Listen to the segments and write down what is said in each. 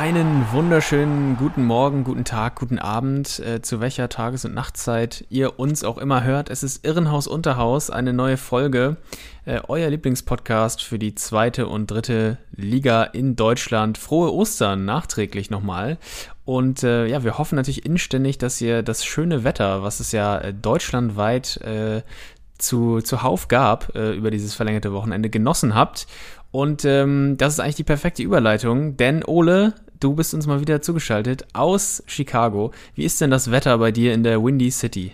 Einen wunderschönen guten Morgen, guten Tag, guten Abend, äh, zu welcher Tages- und Nachtzeit ihr uns auch immer hört. Es ist Irrenhaus Unterhaus, eine neue Folge, äh, euer Lieblingspodcast für die zweite und dritte Liga in Deutschland. Frohe Ostern nachträglich nochmal. Und äh, ja, wir hoffen natürlich inständig, dass ihr das schöne Wetter, was es ja äh, deutschlandweit äh, zu, zuhauf gab äh, über dieses verlängerte Wochenende, genossen habt. Und ähm, das ist eigentlich die perfekte Überleitung, denn Ole, du bist uns mal wieder zugeschaltet aus Chicago. Wie ist denn das Wetter bei dir in der Windy City?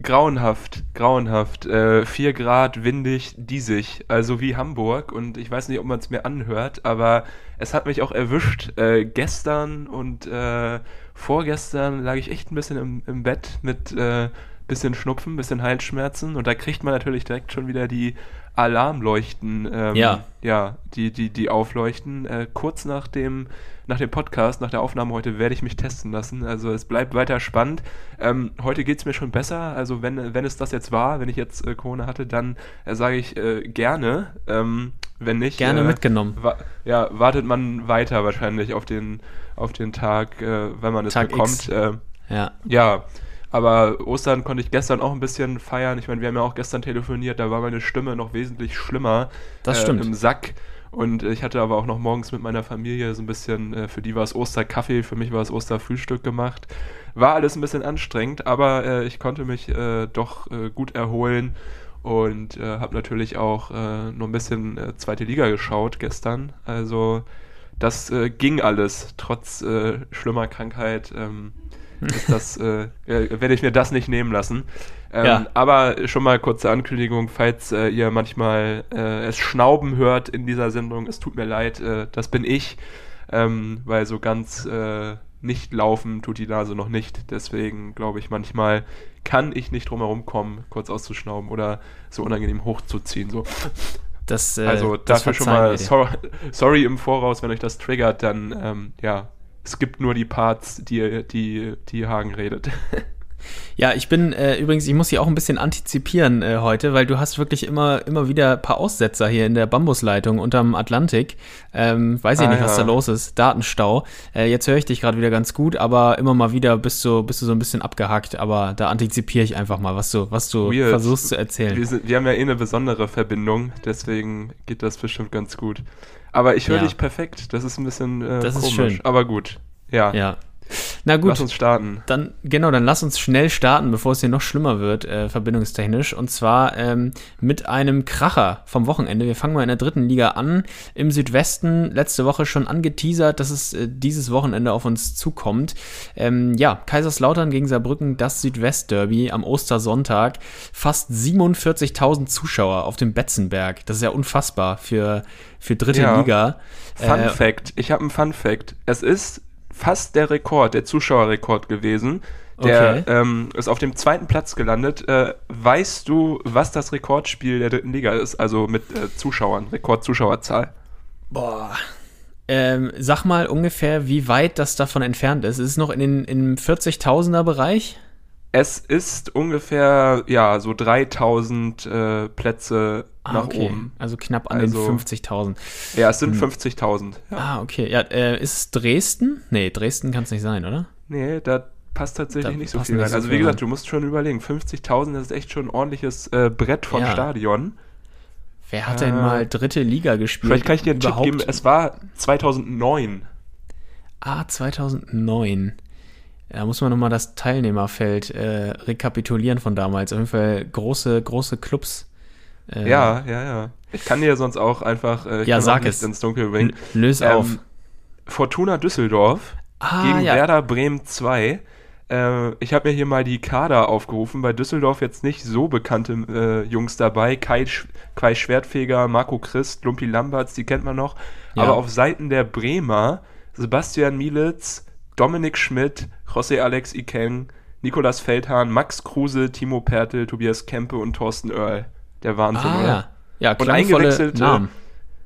Grauenhaft, grauenhaft. Äh, 4 Grad, windig, diesig, also wie Hamburg. Und ich weiß nicht, ob man es mir anhört, aber es hat mich auch erwischt. Äh, gestern und äh, vorgestern lag ich echt ein bisschen im, im Bett mit äh, bisschen Schnupfen, bisschen Halsschmerzen. Und da kriegt man natürlich direkt schon wieder die Alarmleuchten, ähm, Ja. ja, die, die, die aufleuchten. Äh, kurz nach dem, nach dem Podcast, nach der Aufnahme heute, werde ich mich testen lassen. Also es bleibt weiter spannend. Ähm, heute geht es mir schon besser. Also wenn, wenn es das jetzt war, wenn ich jetzt äh, Corona hatte, dann äh, sage ich äh, gerne. Ähm, wenn nicht, Gerne äh, mitgenommen. wa ja, wartet man weiter wahrscheinlich auf den, auf den Tag, äh, wenn man es Tag bekommt. X. Ja. ja, aber Ostern konnte ich gestern auch ein bisschen feiern. Ich meine, wir haben ja auch gestern telefoniert, da war meine Stimme noch wesentlich schlimmer. Das stimmt. Im Sack. Und ich hatte aber auch noch morgens mit meiner Familie so ein bisschen, äh, für die war es Osterkaffee, für mich war es Osterfrühstück gemacht. War alles ein bisschen anstrengend, aber äh, ich konnte mich äh, doch äh, gut erholen und äh, habe natürlich auch äh, noch ein bisschen äh, zweite Liga geschaut gestern. Also das äh, ging alles, trotz äh, schlimmer Krankheit. Ähm, das, äh, äh, werde ich mir das nicht nehmen lassen. Ähm, Ja. Aber schon mal kurze Ankündigung, falls äh, ihr manchmal äh, es Schnauben hört in dieser Sendung, es tut mir leid, äh, das bin ich, ähm, weil so ganz äh, nicht laufen tut die Nase noch nicht. Deswegen glaube ich, manchmal kann ich nicht drum herum kommen, kurz auszuschnauben oder so unangenehm hochzuziehen. So. Das, Also das dafür schon mal sorry, sorry im Voraus, wenn euch das triggert, dann ähm, ja, es gibt nur die Parts, die, die, die Hagen redet. Ja, ich bin äh, übrigens, ich muss hier auch ein bisschen antizipieren äh, heute, weil du hast wirklich immer, immer wieder ein paar Aussetzer hier in der Bambusleitung unterm Atlantik. Ähm, weiß ich Ah, nicht, was ja. da los ist. Datenstau. Äh, jetzt höre ich dich gerade wieder ganz gut, aber immer mal wieder bist du, bist du so ein bisschen abgehackt. Aber da antizipiere ich einfach mal, was du, was du Weird. versuchst zu erzählen. Wir, sind, wir haben ja eh eine besondere Verbindung, deswegen geht das bestimmt ganz gut. Aber ich höre Ja. dich perfekt, das ist ein bisschen äh, Das ist komisch, schön. aber gut. Ja, Ja. Na lass gut, uns starten. dann genau, dann lass uns schnell starten, bevor es hier noch schlimmer wird, äh, verbindungstechnisch. Und zwar ähm, mit einem Kracher vom Wochenende. Wir fangen mal in der dritten Liga an. Im Südwesten letzte Woche schon angeteasert, dass es äh, dieses Wochenende auf uns zukommt. Ähm, ja, Kaiserslautern gegen Saarbrücken, das Südwest-Derby am Ostersonntag. Fast 47.000 Zuschauer auf dem Betzenberg. Das ist ja unfassbar für, für dritte Ja. Liga. Fun Äh, Fact, ich habe einen Fun Fact. Es ist fast der Rekord, der Zuschauerrekord gewesen. Der Okay. ähm, ist auf dem zweiten Platz gelandet. Äh, weißt du, was das Rekordspiel der dritten Liga ist? Also mit äh, Zuschauern, Rekordzuschauerzahl. Boah. Ähm, sag mal ungefähr, wie weit das davon entfernt ist. Ist es noch in den im 40.000er Bereich? Es ist ungefähr, ja, so 3000 äh, Plätze nach oben. Also knapp an Also- den 50.000. Ja, es sind Hm. 50.000. Ja. Ah, okay. Ja, äh, ist es Dresden? Nee, Dresden kann es nicht sein, oder? Nee, da passt tatsächlich Da nicht so viel nicht rein. so Also wie gesagt, du musst schon überlegen, 50.000, das ist echt schon ein ordentliches äh, Brett von Ja. Stadion. Wer hat Äh, denn mal dritte Liga gespielt? Vielleicht kann ich dir einen Tipp Überhaupt? geben, es war 2009. Ah, 2009. Da muss man nochmal das Teilnehmerfeld äh, rekapitulieren von damals. Auf jeden Fall große, große Clubs. Äh, Ja, ja, ja. Ich kann dir sonst auch einfach äh, Ja, sag es. ins Dunkel bringen. l- Löse Ähm, auf. Fortuna Düsseldorf Ah, gegen ja. Werder Bremen 2. Äh, ich habe mir hier mal die Kader aufgerufen. Bei Düsseldorf jetzt nicht so bekannte äh, Jungs dabei. Kai, Sch Kai Schwertfeger, Marco Christ, Lumpi Lamberts, die kennt man noch. Ja. Aber auf Seiten der Bremer Sebastian Mielitz, Dominik Schmidt, José Alex Ikeng, Nikolas Feldhahn, Max Kruse, Timo Pertl, Tobias Kempe und Thorsten Oerl. Der Wahnsinn, Ah, oder? ja. Und eingewechselt, Namen.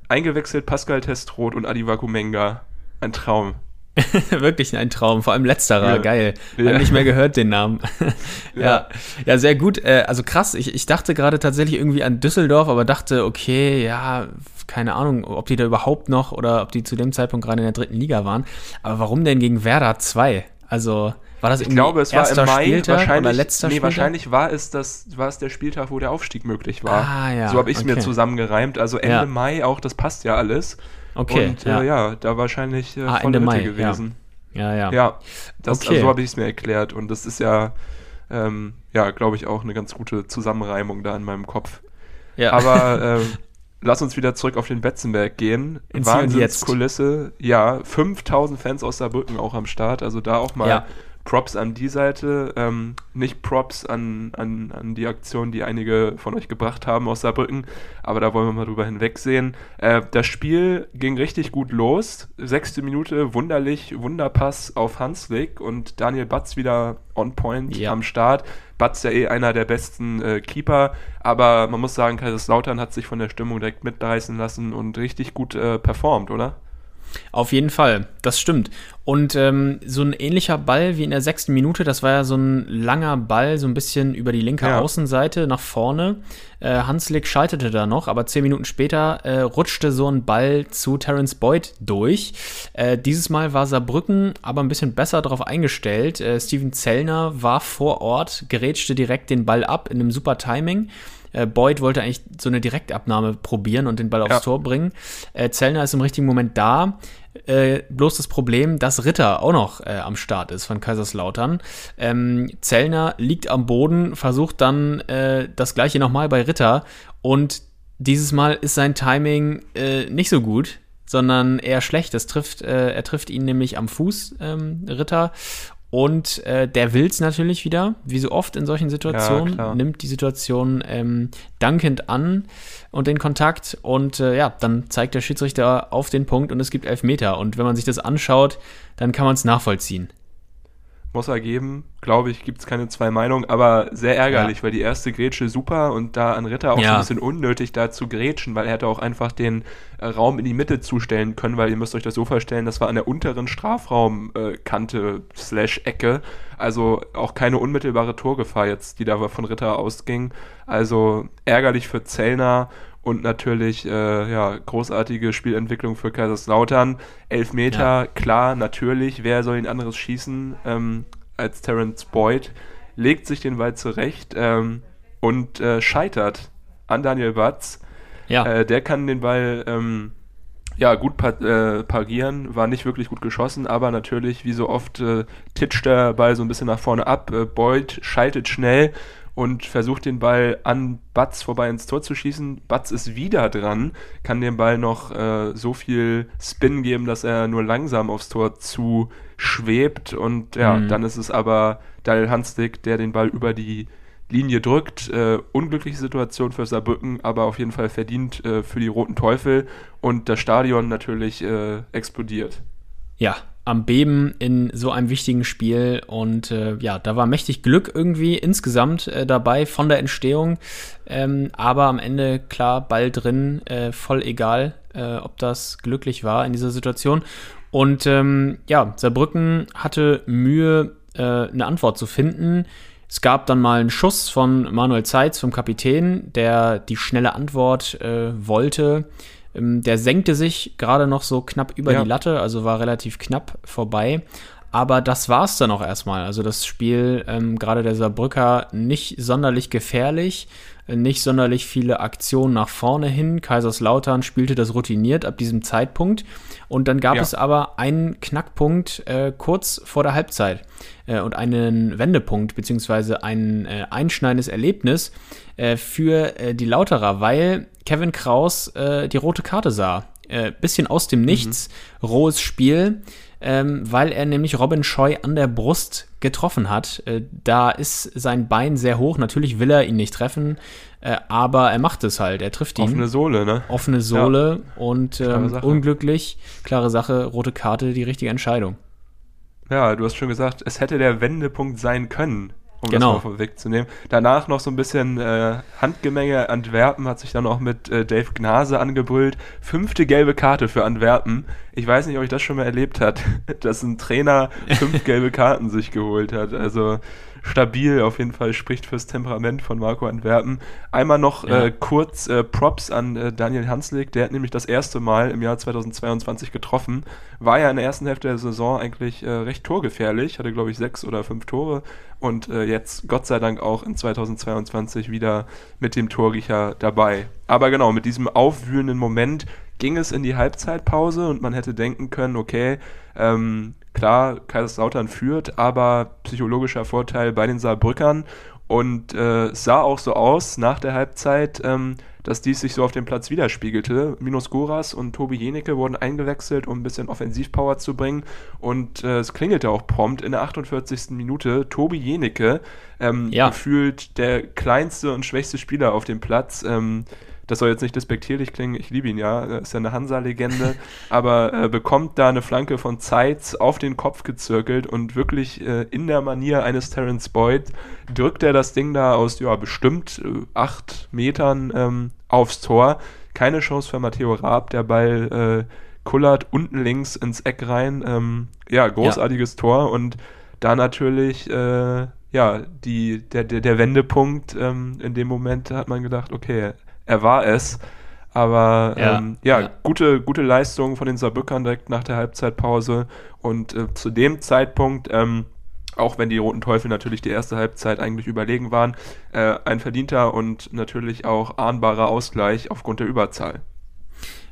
eingewechselt Pascal Testroth und Adi Wakumenga. Ein Traum. Wirklich ein Traum, vor allem letzterer, Ja. geil. Ja. Hab nicht mehr gehört den Namen. ja. Ja. sehr gut. Äh, also krass, ich, ich dachte gerade tatsächlich irgendwie an Düsseldorf, aber dachte, okay, ja, keine Ahnung, ob die da überhaupt noch oder ob die zu dem Zeitpunkt gerade in der dritten Liga waren. Aber warum denn gegen Werder 2? Also war das Ich glaube, es war im Mai Spieltag wahrscheinlich. oder letzter nee, Spieltag? wahrscheinlich war es, das, war es der Spieltag, wo der Aufstieg möglich war. Ah, ja, So habe ich es mir okay. zusammengereimt. Also Ende Ja. Mai auch, das passt ja alles. Okay, Und ja. Äh, ja, da wahrscheinlich äh, Ah, volle Ende Hütte Mai, ja. gewesen. Ja, ja. Ja, das, Okay. also so habe ich es mir erklärt. Und das ist ja, ähm, ja, glaube ich, auch eine ganz gute Zusammenreimung da in meinem Kopf. ja. Aber ähm, lass uns wieder zurück auf den Betzenberg gehen. Wahnsinnskulisse. Ja, 5000 Fans aus Saarbrücken auch am Start. Also da auch mal Ja. Props an die Seite. Ähm, nicht Props an, an, an die Aktion, die einige von euch gebracht haben aus Saarbrücken. Aber da wollen wir mal drüber hinwegsehen. Äh, das Spiel ging richtig gut los. Sechste Minute, wunderlich, Wunderpass auf Hanslik und Daniel Batz wieder on point Ja. am Start. Batz ja eh einer der besten äh, Keeper, aber man muss sagen, Kaiserslautern hat sich von der Stimmung direkt mitreißen lassen und richtig gut äh, performt, oder? Auf jeden Fall, das stimmt. Und ähm, so ein ähnlicher Ball wie in der sechsten Minute, das war ja so ein langer Ball, so ein bisschen über die linke Ja. Außenseite nach vorne. Äh, Hanslik schaltete da noch, aber zehn Minuten später äh, rutschte so ein Ball zu Terence Boyd durch. Äh, dieses Mal war Saarbrücken aber ein bisschen besser darauf eingestellt. Äh, Steven Zellner war vor Ort, gerätschte direkt den Ball ab in einem super Timing. Äh, Boyd wollte eigentlich so eine Direktabnahme probieren und den Ball aufs Ja. Tor bringen. Äh, Zellner ist im richtigen Moment da. Äh, bloß das Problem, dass Ritter auch noch äh, am Start ist von Kaiserslautern. Ähm, Zellner liegt am Boden, versucht dann äh, das gleiche nochmal bei Ritter und dieses Mal ist sein Timing äh, nicht so gut, sondern eher schlecht. Das trifft, äh, er trifft ihn nämlich am Fuß, ähm, Ritter. Und äh, der will's natürlich wieder, wie so oft in solchen Situationen, klar. nimmt die Situation ähm, dankend an und den Kontakt und äh, ja, dann zeigt der Schiedsrichter auf den Punkt und es gibt Elfmeter. Und wenn man sich das anschaut, dann kann man es nachvollziehen. Muss er geben, glaube ich, gibt es keine zwei Meinungen, aber sehr ärgerlich, Ja. weil die erste Grätsche super und da an Ritter auch so Ja. ein bisschen unnötig da zu grätschen, weil er hätte auch einfach den äh, Raum in die Mitte zustellen können, weil ihr müsst euch das so vorstellen, das war an der unteren Strafraumkante äh, Kante slash Ecke, also auch keine unmittelbare Torgefahr jetzt, die da von Ritter ausging. Also ärgerlich für Zellner und natürlich äh, ja, großartige Spielentwicklung für Kaiserslautern. Elfmeter, Ja. klar, natürlich. Wer soll ihn anderes schießen ähm, als Terence Boyd? Legt sich den Ball zurecht ähm, und äh, scheitert an Daniel Batz. Ja, Äh, der kann den Ball ähm, ja, gut äh, parieren, war nicht wirklich gut geschossen, aber natürlich, wie so oft, äh, titscht der Ball so ein bisschen nach vorne ab. Äh, Boyd schaltet schnell und versucht den Ball an Batz vorbei ins Tor zu schießen. Batz ist wieder dran, kann dem Ball noch äh, so viel Spin geben, dass er nur langsam aufs Tor zu schwebt und ja, Mhm. dann ist es aber Daniel Hanslik, der den Ball über die Linie drückt. Äh, unglückliche Situation für Saarbrücken, aber auf jeden Fall verdient äh, für die Roten Teufel und das Stadion natürlich äh, explodiert. Ja, am Beben in so einem wichtigen Spiel und äh, ja, da war mächtig Glück irgendwie insgesamt äh, dabei von der Entstehung, ähm, aber am Ende klar Ball drin, äh, voll egal, äh, ob das glücklich war in dieser Situation. Und ähm, ja, Saarbrücken hatte Mühe, äh, eine Antwort zu finden. Es gab dann mal einen Schuss von Manuel Zeitz vom Kapitän, der die schnelle Antwort äh, wollte. Ähm, der senkte sich gerade noch so knapp über Ja. die Latte, also war relativ knapp vorbei. Aber das war's dann auch erstmal. Also das Spiel, ähm, gerade der Saarbrücker, nicht sonderlich gefährlich, äh, nicht sonderlich viele Aktionen nach vorne hin. Kaiserslautern spielte das routiniert ab diesem Zeitpunkt. Und dann gab Ja. es aber einen Knackpunkt äh, kurz vor der Halbzeit äh, und einen Wendepunkt, beziehungsweise ein äh, einschneidendes Erlebnis äh, für äh, die Lauterer, weil Kevin Kraus äh, die rote Karte sah. Bisschen aus dem Nichts, rohes Spiel, ähm, weil er nämlich Robin Scheu an der Brust getroffen hat. Äh, da ist sein Bein sehr hoch. Natürlich will er ihn nicht treffen, äh, aber er macht es halt. Er trifft ihn Offene Sohle, ne? offene Sohle und Klare ähm, Sache. unglücklich. Klare Sache, rote Karte, die richtige Entscheidung. Ja, du hast schon gesagt, es hätte der Wendepunkt sein können, um Genau. das mal vorwegzunehmen. Danach noch so ein bisschen äh, Handgemenge. Antwerpen hat sich dann auch mit äh, Dave Gnase angebrüllt. Fünfte gelbe Karte für Antwerpen. Ich weiß nicht, ob ich das schon mal erlebt hat, dass ein Trainer fünf gelbe Karten sich geholt hat. Also stabil, auf jeden Fall spricht fürs Temperament von Marco Antwerpen. Einmal noch Ja. äh, kurz äh, Props an äh, Daniel Hanslik, der hat nämlich das erste Mal im Jahr 2022 getroffen. War ja in der ersten Hälfte der Saison eigentlich äh, recht torgefährlich, hatte glaube ich sechs oder fünf Tore und äh, jetzt Gott sei Dank auch in 2022 wieder mit dem Torriecher dabei. Aber genau, mit diesem aufwühlenden Moment ging es in die Halbzeitpause und man hätte denken können, okay, ähm, klar, Kaiserslautern führt, aber psychologischer Vorteil bei den Saarbrückern und äh, es sah auch so aus nach der Halbzeit, ähm, dass dies sich so auf dem Platz widerspiegelte. Minus Goras und Tobi Jenecke wurden eingewechselt, um ein bisschen Offensivpower zu bringen. Und äh, es klingelte auch prompt in der 48. Minute. Tobi Jenecke, ähm, Ja. gefühlt der kleinste und schwächste Spieler auf dem Platz. Ähm, das soll jetzt nicht despektierlich klingen, ich liebe ihn ja, er ist ja eine Hansa-Legende, aber äh, bekommt da eine Flanke von Zeitz auf den Kopf gezirkelt und wirklich äh, in der Manier eines Terence Boyd drückt er das Ding da aus, ja, bestimmt äh, acht Metern ähm, aufs Tor. Keine Chance für Matteo Raab, der Ball äh, kullert unten links ins Eck rein. Ähm, ja, großartiges Tor und da natürlich äh, ja die, der, der, der Wendepunkt ähm, in dem Moment hat man gedacht, okay, er war es. Aber Ja, ähm, ja, ja. gute, gute Leistung von den Saarbrückern direkt nach der Halbzeitpause. Und äh, zu dem Zeitpunkt, ähm, auch wenn die Roten Teufel natürlich die erste Halbzeit eigentlich überlegen waren, äh, ein verdienter und natürlich auch ahnbarer Ausgleich aufgrund der Überzahl.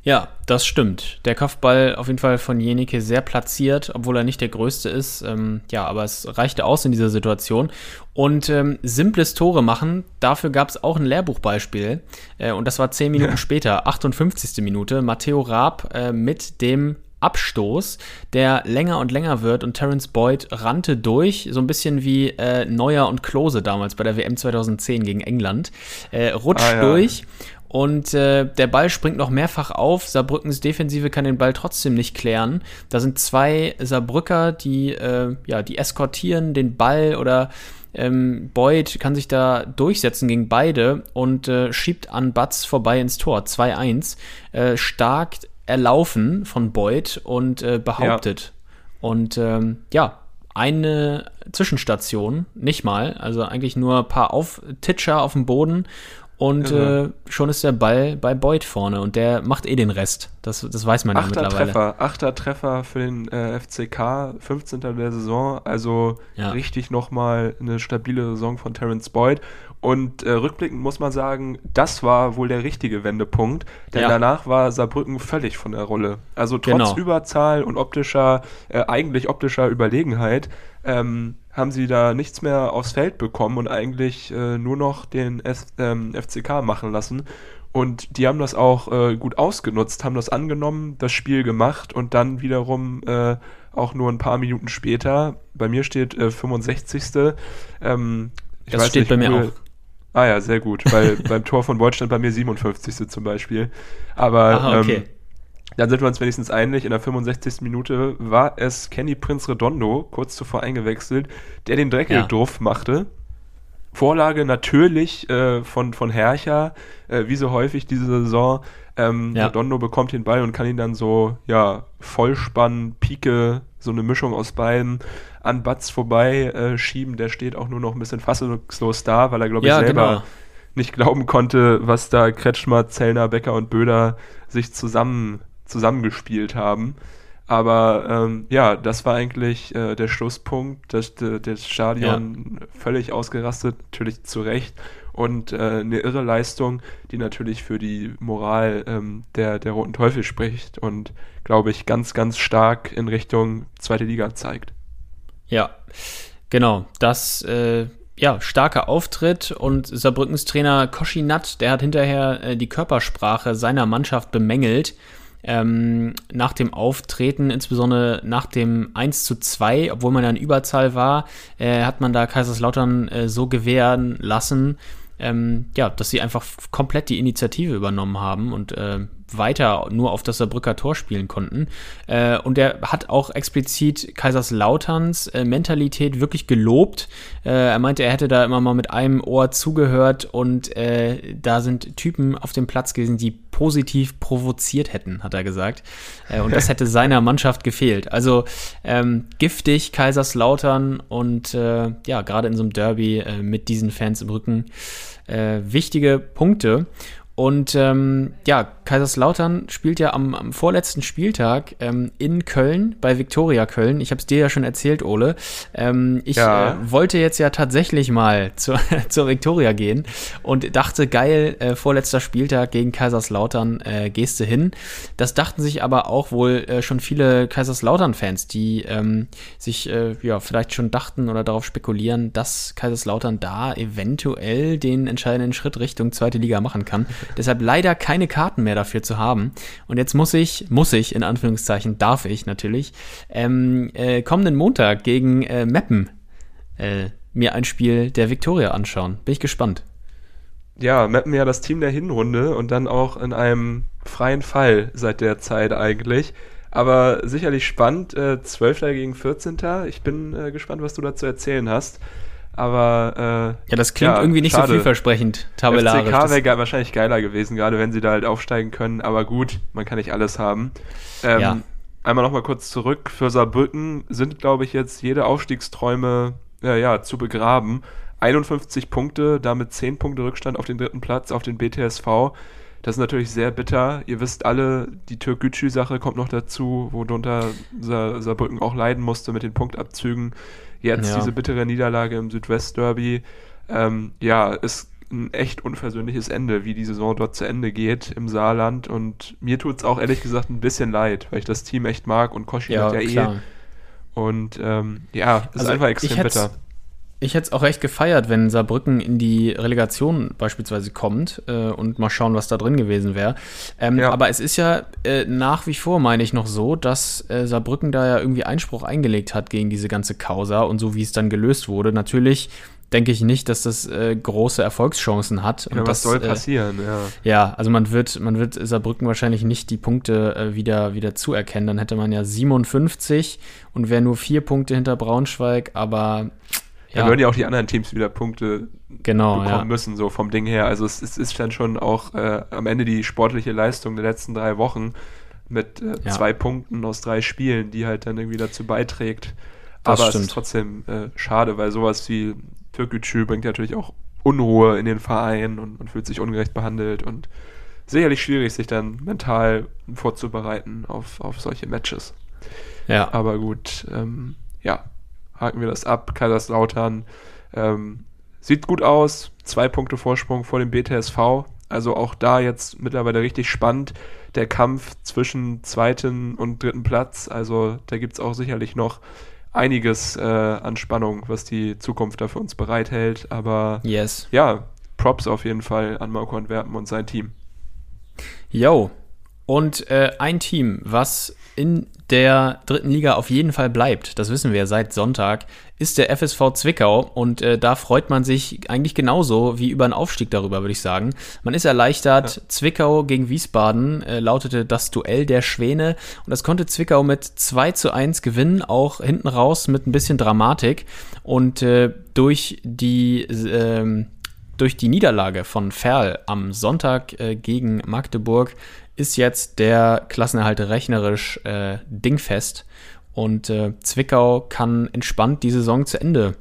Ja, das stimmt. Der Kopfball auf jeden Fall von Jenike sehr platziert, obwohl er nicht der größte ist. Ähm, ja, aber es reichte aus in dieser Situation. Und ähm, simples Tore machen, dafür gab es auch ein Lehrbuchbeispiel. Äh, und das war zehn Minuten später, 58. Minute. Matteo Raab äh, mit dem Abstoß, der länger und länger wird und Terence Boyd rannte durch, so ein bisschen wie äh, Neuer und Klose damals bei der WM 2010 gegen England, äh, rutscht Ah, ja. durch und äh, der Ball springt noch mehrfach auf. Saarbrückens Defensive kann den Ball trotzdem nicht klären. Da sind zwei Saarbrücker, die, äh, ja, die eskortieren den Ball oder ähm, Boyd kann sich da durchsetzen gegen beide und äh, schiebt an Batz vorbei ins Tor. 2-1. Äh, stark erlaufen von Boyd und äh, behauptet. Und ähm, ja, eine Zwischenstation, nicht mal, also eigentlich nur ein paar Auftitscher auf dem Boden und Irre. äh, schon ist der Ball bei Boyd vorne und der macht eh den Rest. Das, das weiß man ja Achter mittlerweile. Treffer, achter Treffer für den äh, FCK, 15. der Saison, also Ja. richtig nochmal eine stabile Saison von Terence Boyd. Und äh, rückblickend muss man sagen, das war wohl der richtige Wendepunkt, denn Ja. danach war Saarbrücken völlig von der Rolle. Also trotz Genau. Überzahl und optischer, äh, eigentlich optischer Überlegenheit, ähm, haben sie da nichts mehr aufs Feld bekommen und eigentlich äh, nur noch den S ähm, FCK machen lassen. Und die haben das auch äh, gut ausgenutzt, haben das angenommen, das Spiel gemacht und dann wiederum äh, auch nur ein paar Minuten später, bei mir steht äh, 65. Ähm, ich Das steht bei mir Google- auch. Ah ja, sehr gut, weil beim Tor von stand bei mir 57. zum Beispiel. Aber Aha, okay. ähm, dann sind wir uns wenigstens einig, in der 65. Minute war es Kenny Prinz Redondo, kurz zuvor eingewechselt, der den Deckel Ja. doof machte. Vorlage natürlich äh, von, von Hercher, äh, wie so häufig diese Saison. Ähm, Ja. Redondo bekommt den Ball und kann ihn dann so, ja, Vollspann, Pike, so eine Mischung aus beiden an Batz vorbei äh, schieben. Der steht auch nur noch ein bisschen fassungslos da, weil er, glaube ich, Ja, selber genau. nicht glauben konnte, was da Kretschmer, Zellner, Becker und Böder sich zusammen, zusammengespielt haben. Aber ähm, ja, das war eigentlich äh, der Schlusspunkt. Das, de- das Stadion völlig ausgerastet, natürlich zu Recht. Und äh, eine irre Leistung, die natürlich für die Moral ähm, der, der Roten Teufel spricht und, glaube ich, ganz, ganz stark in Richtung zweite Liga zeigt. Ja, genau. Das, äh, ja, starker Auftritt und Saarbrückens Trainer Koschinat, der hat hinterher äh, die Körpersprache seiner Mannschaft bemängelt. Ähm, nach dem Auftreten, insbesondere nach dem 1 zu 2, obwohl man ja in Überzahl war, äh, hat man da Kaiserslautern äh, so gewähren lassen, ähm, ja, dass sie einfach komplett die Initiative übernommen haben und äh, weiter nur auf das Saarbrücker Tor spielen konnten. Äh, und er hat auch explizit Kaiserslauterns äh, Mentalität wirklich gelobt. Äh, er meinte, er hätte da immer mal mit einem Ohr zugehört und äh, da sind Typen auf dem Platz gewesen, die positiv provoziert hätten, hat er gesagt. Äh, und das hätte seiner Mannschaft gefehlt. Also ähm, giftig Kaiserslautern und äh, ja, gerade in so einem Derby mit diesen Fans im Rücken wichtige Punkte. Und ähm, ja, Kaiserslautern spielt ja am, am vorletzten Spieltag ähm, in Köln bei Viktoria Köln. Ich habe es dir ja schon erzählt, Ole. Ähm, ich ja. äh, wollte jetzt ja tatsächlich mal zur, zur Viktoria gehen und dachte, geil, äh, vorletzter Spieltag gegen Kaiserslautern, äh, gehst du hin. Das dachten sich aber auch wohl äh, schon viele Kaiserslautern-Fans, die ähm, sich äh, ja vielleicht schon dachten oder darauf spekulieren, dass Kaiserslautern da eventuell den entscheidenden Schritt Richtung zweite Liga machen kann. Deshalb leider keine Karten mehr dafür zu haben. Und jetzt muss ich, muss ich, in Anführungszeichen, darf ich natürlich, ähm, äh, kommenden Montag gegen äh, Meppen äh, mir ein Spiel der Viktoria anschauen. Bin ich gespannt. Ja, Meppen ja das Team der Hinrunde und dann auch in einem freien Fall seit der Zeit eigentlich. Aber sicherlich spannend, äh, 12. gegen 14. Ich bin äh, gespannt, was du dazu erzählen hast. Aber äh, ja, das klingt ja, irgendwie nicht schade. so vielversprechend tabellarisch. FCK wäre wahrscheinlich geiler gewesen, gerade wenn sie da halt aufsteigen können. Aber gut, man kann nicht alles haben. Ähm, ja. Einmal nochmal kurz zurück. Für Saarbrücken sind, glaube ich, jetzt jede Aufstiegsträume ja, ja, zu begraben. 51 Punkte, damit 10 Punkte Rückstand auf den dritten Platz, auf den BTSV. Das ist natürlich sehr bitter. Ihr wisst alle, die Türkgücü-Sache kommt noch dazu, worunter Sa Saarbrücken auch leiden musste mit den Punktabzügen. Jetzt ja. diese bittere Niederlage im Südwest-Derby. Ähm, ja, ist ein echt unversöhnliches Ende, wie die Saison dort zu Ende geht im Saarland. Und mir tut es auch ehrlich gesagt ein bisschen leid, weil ich das Team echt mag und Koschi ja, hat ja eh. klar. eh. Und ähm, ja, ist also einfach extrem bitter. Ich hätte es auch recht gefeiert, wenn Saarbrücken in die Relegation beispielsweise kommt äh, und mal schauen, was da drin gewesen wäre. Ähm, ja. Aber es ist ja äh, nach wie vor, meine ich, noch so, dass äh, Saarbrücken da ja irgendwie Einspruch eingelegt hat gegen diese ganze Causa und so wie es dann gelöst wurde. Natürlich denke ich nicht, dass das äh, große Erfolgschancen hat. Ja, und was das, soll äh, passieren, ja. Ja, also man wird, man wird Saarbrücken wahrscheinlich nicht die Punkte äh, wieder, wieder zuerkennen. Dann hätte man ja 57 und wäre nur vier Punkte hinter Braunschweig, aber ja. Da würden ja auch die anderen Teams wieder Punkte genau, bekommen ja. müssen, so vom Ding her. Also es, es ist dann schon auch äh, am Ende die sportliche Leistung der letzten drei Wochen mit äh, ja. zwei Punkten aus drei Spielen, die halt dann irgendwie dazu beiträgt. Das Aber stimmt. es ist trotzdem äh, schade, weil sowas wie Türkgücü bringt natürlich auch Unruhe in den Verein und, und fühlt sich ungerecht behandelt und sicherlich schwierig, sich dann mental vorzubereiten auf, auf solche Matches. Ja. Aber gut, ähm, ja, haken wir das ab. Kaiserslautern ähm, sieht gut aus. Zwei Punkte Vorsprung vor dem BTSV. Also auch da jetzt mittlerweile richtig spannend. Der Kampf zwischen zweiten und dritten Platz. Also da gibt es auch sicherlich noch einiges äh, an Spannung, was die Zukunft da für uns bereithält. Aber yes. ja, Props auf jeden Fall an Marco Antwerpen und sein Team. Yo. Und äh, ein Team, was in der dritten Liga auf jeden Fall bleibt, das wissen wir seit Sonntag, ist der FSV Zwickau und äh, da freut man sich eigentlich genauso wie über einen Aufstieg darüber, würde ich sagen. Man ist erleichtert. Ja. Zwickau gegen Wiesbaden äh, lautete das Duell der Schwäne und das konnte Zwickau mit 2 zu 1 gewinnen, auch hinten raus mit ein bisschen Dramatik und äh, durch die ähm, durch die Niederlage von Ferl am Sonntag äh, gegen Magdeburg ist jetzt der Klassenerhalt rechnerisch äh, dingfest und äh, Zwickau kann entspannt die Saison zu Ende,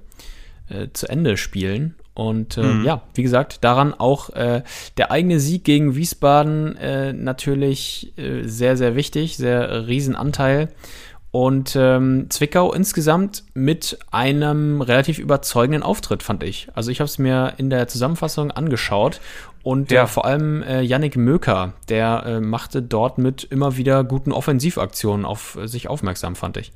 äh, zu Ende spielen. Und äh, mhm. ja, wie gesagt, daran auch äh, der eigene Sieg gegen Wiesbaden äh, natürlich sehr, sehr wichtig, sehr Riesenanteil. Und ähm, Zwickau insgesamt mit einem relativ überzeugenden Auftritt, fand ich. Also ich habe es mir in der Zusammenfassung angeschaut und ja. äh, vor allem äh, Yannick Möker, der äh, machte dort mit immer wieder guten Offensivaktionen auf äh, sich aufmerksam, fand ich.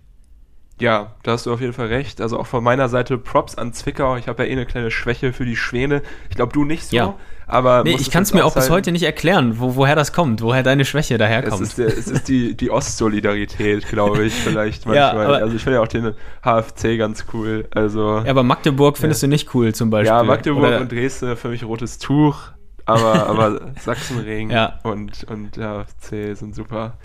Ja, da hast du auf jeden Fall recht. Also auch von meiner Seite Props an Zwickau. Ich habe ja eh eine kleine Schwäche für die Schwäne. Ich glaube, du nicht so. Ja. Aber nee, ich kann es mir auch bis heute nicht erklären, wo, woher das kommt, woher deine Schwäche daherkommt. Es ist, es ist die, die Ostsolidarität, glaube ich, vielleicht manchmal. ja, also ich finde ja auch den HFC ganz cool. Also, ja, aber Magdeburg findest ja. du nicht cool zum Beispiel. Ja, Magdeburg Oder? und Dresden für mich rotes Tuch. Aber, aber Sachsenring ja. und, und der HFC sind super.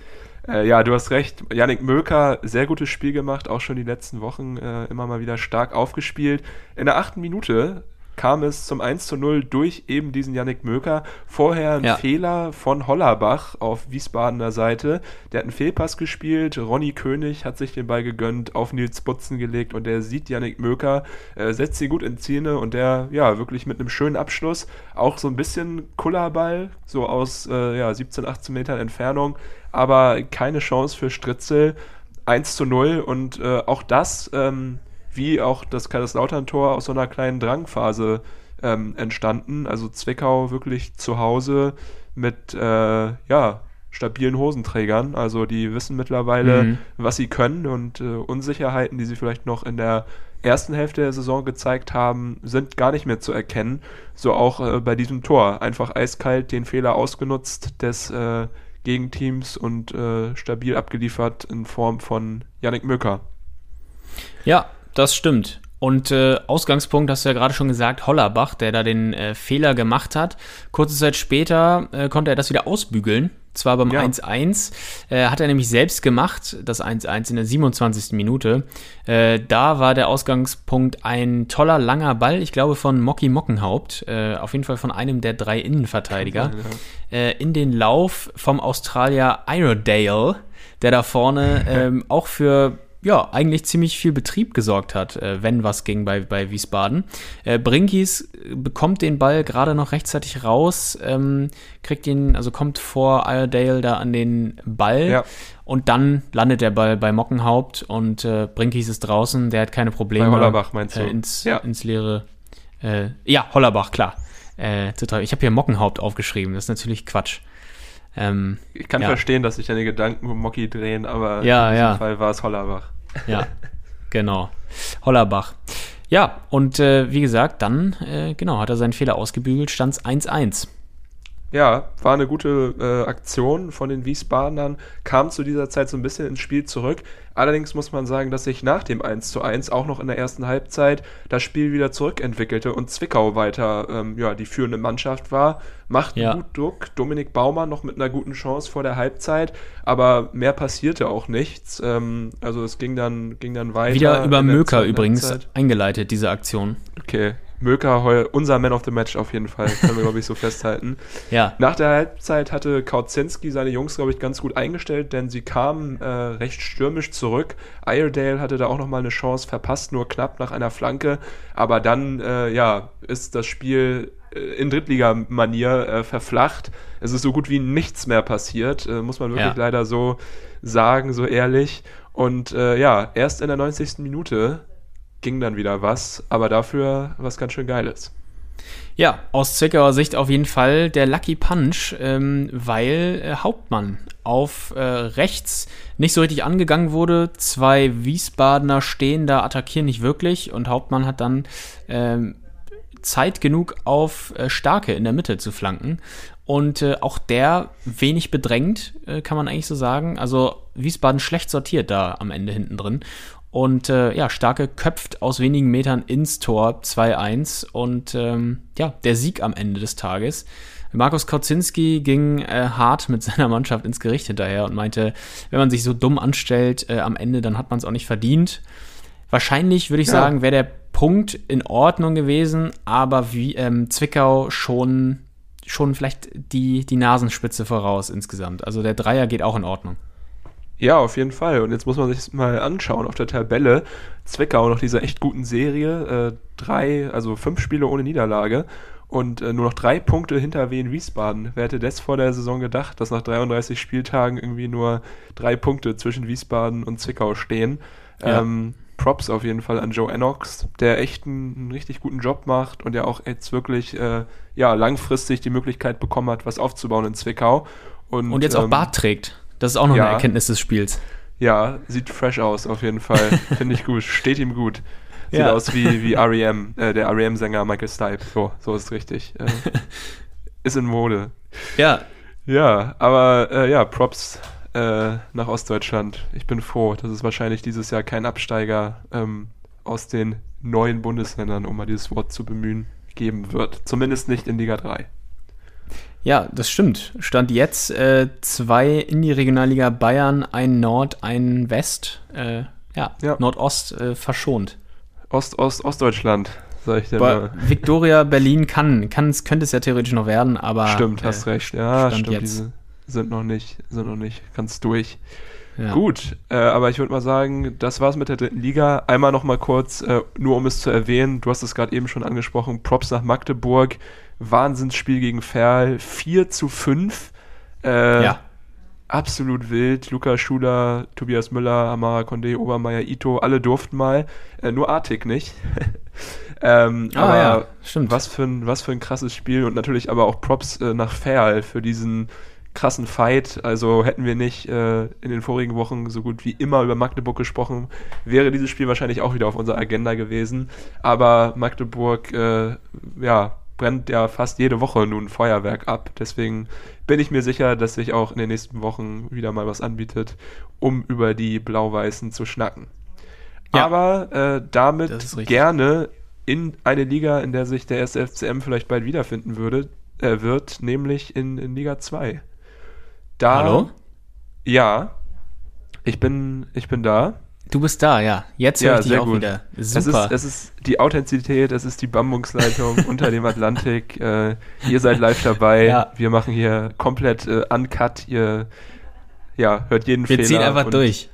Äh, ja, du hast recht. Yannick Möker, sehr gutes Spiel gemacht, auch schon die letzten Wochen äh, immer mal wieder stark aufgespielt. In der achten Minute kam es zum 1 zu 0 durch eben diesen Yannick Möker. Vorher ein ja. Fehler von Hollerbach auf Wiesbadener Seite. Der hat einen Fehlpass gespielt. Ronny König hat sich den Ball gegönnt, auf Nils Butzen gelegt und der sieht Yannick Möker, äh, setzt sie gut in Szene und der, ja, wirklich mit einem schönen Abschluss. Auch so ein bisschen Kullerball, so aus äh, ja, 17, 18 Metern Entfernung, aber keine Chance für Stritzel. 1 zu 0 und äh, auch das ähm, wie auch das Kaiserslautern-Tor aus so einer kleinen Drangphase ähm, entstanden. Also Zwickau wirklich zu Hause mit äh, ja, stabilen Hosenträgern. Also die wissen mittlerweile, mhm. was sie können und äh, Unsicherheiten, die sie vielleicht noch in der ersten Hälfte der Saison gezeigt haben, sind gar nicht mehr zu erkennen. So auch äh, bei diesem Tor. Einfach eiskalt den Fehler ausgenutzt des äh, Gegenteams und äh, stabil abgeliefert in Form von Yannick Möcker. Ja, das stimmt. Und äh, Ausgangspunkt hast du ja gerade schon gesagt, Hollerbach, der da den äh, Fehler gemacht hat. Kurze Zeit später äh, konnte er das wieder ausbügeln. Zwar beim 1-1, ja. Äh, hat er nämlich selbst gemacht, das 1-1 in der 27. Minute. Äh, da war der Ausgangspunkt ein toller, langer Ball, ich glaube von Mocky Mockenhaupt, äh, auf jeden Fall von einem der drei Innenverteidiger, ja. in den Lauf vom Australier Iredale, der da vorne ähm, auch für ja, eigentlich ziemlich viel Betrieb gesorgt hat, äh, wenn was ging bei, bei Wiesbaden. Äh, Brinkis bekommt den Ball gerade noch rechtzeitig raus, ähm, kriegt ihn, also kommt vor Iredale da an den Ball ja. und dann landet der Ball bei Mockenhaupt und äh, Brinkis ist draußen, der hat keine Probleme. Bei Hollerbach meinst du? Äh, ins, ja. ins leere. Äh, ja, Hollerbach, klar. Äh, ich habe hier Mockenhaupt aufgeschrieben, das ist natürlich Quatsch. Ähm, ich kann ja. verstehen, dass sich deine Gedanken um Mocky drehen, aber ja, in diesem ja. Fall war es Hollerbach. Ja, genau. Hollerbach. Ja, und äh, wie gesagt, dann, äh, genau, hat er seinen Fehler ausgebügelt, stand es 1-1. Ja, war eine gute äh, Aktion von den Wiesbadenern, kam zu dieser Zeit so ein bisschen ins Spiel zurück. Allerdings muss man sagen, dass sich nach dem 1 zu 1 auch noch in der ersten Halbzeit das Spiel wieder zurückentwickelte und Zwickau weiter ähm, ja, die führende Mannschaft war. Macht ja. gut Druck. Dominik Baumann noch mit einer guten Chance vor der Halbzeit, aber mehr passierte auch nichts. Ähm, also es ging dann, ging dann weiter. Wieder über Möker übrigens eingeleitet, diese Aktion. Okay, Möker unser Man of the Match auf jeden Fall, können wir, glaube ich, so festhalten. Ja. Nach der Halbzeit hatte Kautzinski seine Jungs, glaube ich, ganz gut eingestellt, denn sie kamen äh, recht stürmisch zurück. Iredale hatte da auch nochmal eine Chance verpasst, nur knapp nach einer Flanke. Aber dann, äh, ja, ist das Spiel äh, in Drittligamanier äh, verflacht. Es ist so gut wie nichts mehr passiert, äh, muss man wirklich ja. leider so sagen, so ehrlich. Und äh, ja, erst in der 90. Minute ging dann wieder was, aber dafür was ganz schön Geiles. Ja, aus Zwickauer Sicht auf jeden Fall der Lucky Punch, ähm, weil äh, Hauptmann auf äh, rechts nicht so richtig angegangen wurde. Zwei Wiesbadener stehen da, attackieren nicht wirklich und Hauptmann hat dann ähm, Zeit genug auf äh, Starke in der Mitte zu flanken. Und äh, auch der wenig bedrängt, äh, kann man eigentlich so sagen. Also Wiesbaden schlecht sortiert da am Ende hinten drin. Und äh, ja, Starke köpft aus wenigen Metern ins Tor 2-1 und ähm, ja, der Sieg am Ende des Tages. Markus Kautzinski ging äh, hart mit seiner Mannschaft ins Gericht hinterher und meinte, wenn man sich so dumm anstellt äh, am Ende, dann hat man es auch nicht verdient. Wahrscheinlich würde ich ja. sagen, wäre der Punkt in Ordnung gewesen, aber wie ähm, Zwickau schon, schon vielleicht die, die Nasenspitze voraus insgesamt. Also der Dreier geht auch in Ordnung. Ja, auf jeden Fall. Und jetzt muss man sich mal anschauen auf der Tabelle. Zwickau nach dieser echt guten Serie. Äh, drei, also fünf Spiele ohne Niederlage. Und äh, nur noch drei Punkte hinter Wien Wiesbaden. Wer hätte das vor der Saison gedacht, dass nach 33 Spieltagen irgendwie nur drei Punkte zwischen Wiesbaden und Zwickau stehen? Ja. Ähm, Props auf jeden Fall an Joe Enox, der echt einen, einen, richtig guten Job macht und ja auch jetzt wirklich äh, ja, langfristig die Möglichkeit bekommen hat, was aufzubauen in Zwickau. Und, und jetzt ähm, auch Bart trägt. Das ist auch noch ja. eine Erkenntnis des Spiels. Ja, sieht fresh aus, auf jeden Fall. Finde ich gut. Steht ihm gut. Sieht Ja. aus wie, wie R.E.M., äh, der R.E.M.-Sänger Michael Stipe. So, so ist richtig. Äh, ist in Mode. Ja, Ja, aber äh, ja, Props äh, nach Ostdeutschland. Ich bin froh, dass es wahrscheinlich dieses Jahr kein Absteiger ähm, aus den neuen Bundesländern, um mal dieses Wort zu bemühen, geben wird. Zumindest nicht in Liga 3. Ja, das stimmt. Stand jetzt äh, zwei in die Regionalliga Bayern, ein Nord, ein West, äh, ja, Ja. Nordost äh, verschont. Ost, Ost, Ostdeutschland, sag ich dir mal. Victoria Berlin kann, kann könnte es ja theoretisch noch werden, aber Stimmt, äh, hast recht. Ja, Stand stimmt. jetzt. Sind noch nicht, sind noch nicht ganz durch. ja. Gut, äh, aber ich würde mal sagen, das war's mit der dritten Liga. Einmal noch mal kurz, äh, nur um es zu erwähnen, du hast es gerade eben schon angesprochen, Props nach Magdeburg, Wahnsinnsspiel gegen Ferl, 4 zu 5. Äh, Ja. Absolut wild. Lukas Schuler, Tobias Müller, Amara Condé, Obermeier, Ito, alle durften mal. Äh, nur Artig nicht. ähm, Ah, aber ja, stimmt. was für, ein, was für ein krasses Spiel und natürlich aber auch Props äh, nach Ferl für diesen krassen Fight. Also hätten wir nicht äh, in den vorigen Wochen so gut wie immer über Magdeburg gesprochen, wäre dieses Spiel wahrscheinlich auch wieder auf unserer Agenda gewesen. Aber Magdeburg, äh, ja, brennt ja fast jede Woche nun Feuerwerk ab. Deswegen bin ich mir sicher, dass sich auch in den nächsten Wochen wieder mal was anbietet, um über die Blau-Weißen zu schnacken. Ja. Aber äh, damit gerne in eine Liga, in der sich der erste FCM vielleicht bald wiederfinden würde, äh, wird, nämlich in, in Liga 2. Da, Hallo? Ja, ich bin, ich bin da. Du bist da, ja. Jetzt höre Ja, ich dich auch gut. wieder. Es Super. ist, es ist die Authentizität, es ist die Bambungsleitung unter dem Atlantik. Äh, ihr seid live dabei. Ja. Wir machen hier komplett äh, uncut. Ihr ja, hört jeden Wir Fehler. ziehen einfach durch.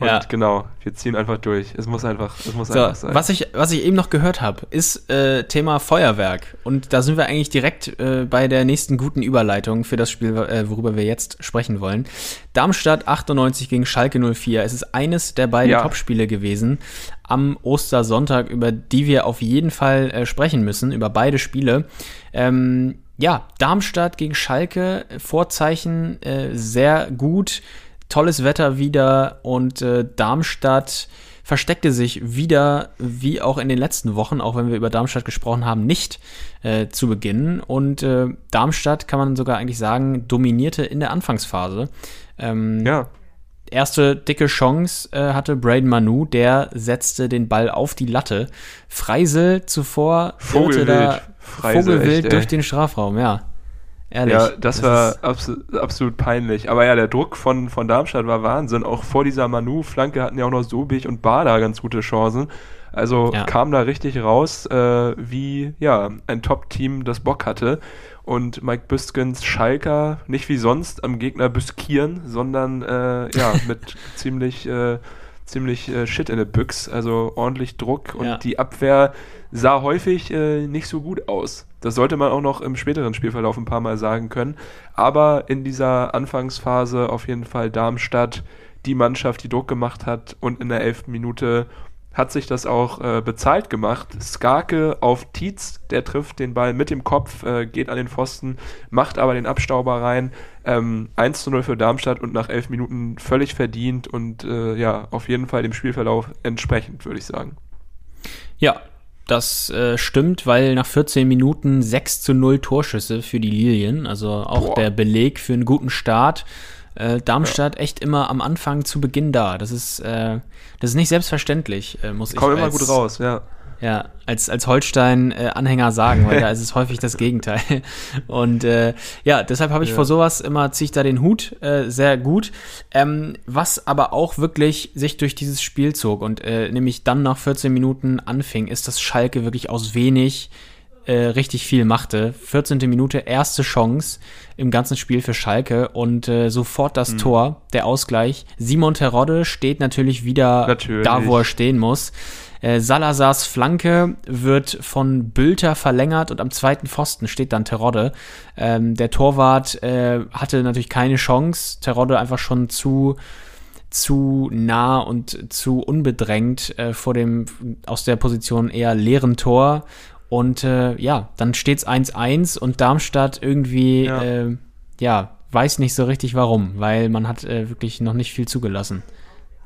Und ja. genau, wir ziehen einfach durch. Es muss einfach, es muss So, einfach sein. was ich, was ich eben noch gehört habe, ist äh, Thema Feuerwerk. Und da sind wir eigentlich direkt äh, bei der nächsten guten Überleitung für das Spiel, äh, worüber wir jetzt sprechen wollen. Darmstadt 98 gegen Schalke 04. Es ist eines der beiden Ja. Topspiele gewesen am Ostersonntag, über die wir auf jeden Fall äh, sprechen müssen, über beide Spiele. Ähm, ja, Darmstadt gegen Schalke, Vorzeichen äh, sehr gut, tolles Wetter wieder und äh, Darmstadt versteckte sich wieder, wie auch in den letzten Wochen, auch wenn wir über Darmstadt gesprochen haben, nicht äh, zu Beginn. Und äh, Darmstadt, kann man sogar eigentlich sagen, dominierte in der Anfangsphase. Ähm, ja, erste dicke Chance äh, hatte Braden Manu, der setzte den Ball auf die Latte. Freisel zuvor Vogelwild. da Freisel, Vogelwild echt, durch den Strafraum, ja. Ehrlich. Ja, das, war ist- abso absolut peinlich. Aber ja, der Druck von, von Darmstadt war Wahnsinn. Auch vor dieser Manu-Flanke hatten ja auch noch Sobich und Bader ganz gute Chancen. Also Ja. kam da richtig raus, äh, wie ja, ein Top-Team das Bock hatte. Und Mike Büskens Schalker nicht wie sonst am Gegner büskieren, sondern äh, ja, mit ziemlich, äh, ziemlich äh, Shit in der Büchs. Also ordentlich Druck und Ja. die Abwehr sah häufig äh, nicht so gut aus. Das sollte man auch noch im späteren Spielverlauf ein paar Mal sagen können. Aber in dieser Anfangsphase auf jeden Fall Darmstadt, die Mannschaft, die Druck gemacht hat und in der elften Minute hat sich das auch äh, bezahlt gemacht. Skarke auf Tietz, der trifft den Ball mit dem Kopf, äh, geht an den Pfosten, macht aber den Abstauber rein. Ähm, 1 zu 0 für Darmstadt und nach elf Minuten völlig verdient und äh, ja, auf jeden Fall dem Spielverlauf entsprechend, würde ich sagen. Ja, das äh, stimmt, weil nach 14 Minuten 6 zu 0 Torschüsse für die Lilien, also auch Boah. der Beleg für einen guten Start. Äh, Darmstadt echt immer am Anfang zu Beginn da. Das ist, äh, das ist nicht selbstverständlich, äh, muss ich Kommt immer gut raus, ja. Ja, als, als Holstein-Anhänger sagen, weil da ist es häufig das Gegenteil. Und äh, ja, deshalb habe ich Ja. vor sowas immer, ziehe ich da den Hut, äh, sehr gut. Ähm, was aber auch wirklich sich durch dieses Spiel zog und äh, nämlich dann nach 14 Minuten anfing, ist, dass Schalke wirklich aus wenig äh, richtig viel machte. 14. Minute, erste Chance im ganzen Spiel für Schalke und äh, sofort das Tor, der Ausgleich. Simon Terodde steht natürlich wieder Natürlich. da, wo er stehen muss. Äh, Salazars Flanke wird von Bülter verlängert und am zweiten Pfosten steht dann Terodde. Ähm, der Torwart äh, hatte natürlich keine Chance. Terodde einfach schon zu zu nah und zu unbedrängt äh, vor dem aus der Position eher leeren Tor. Und äh, ja, dann steht's 1-1 und Darmstadt irgendwie, Ja. Äh, ja, weiß nicht so richtig warum, weil man hat äh, wirklich noch nicht viel zugelassen.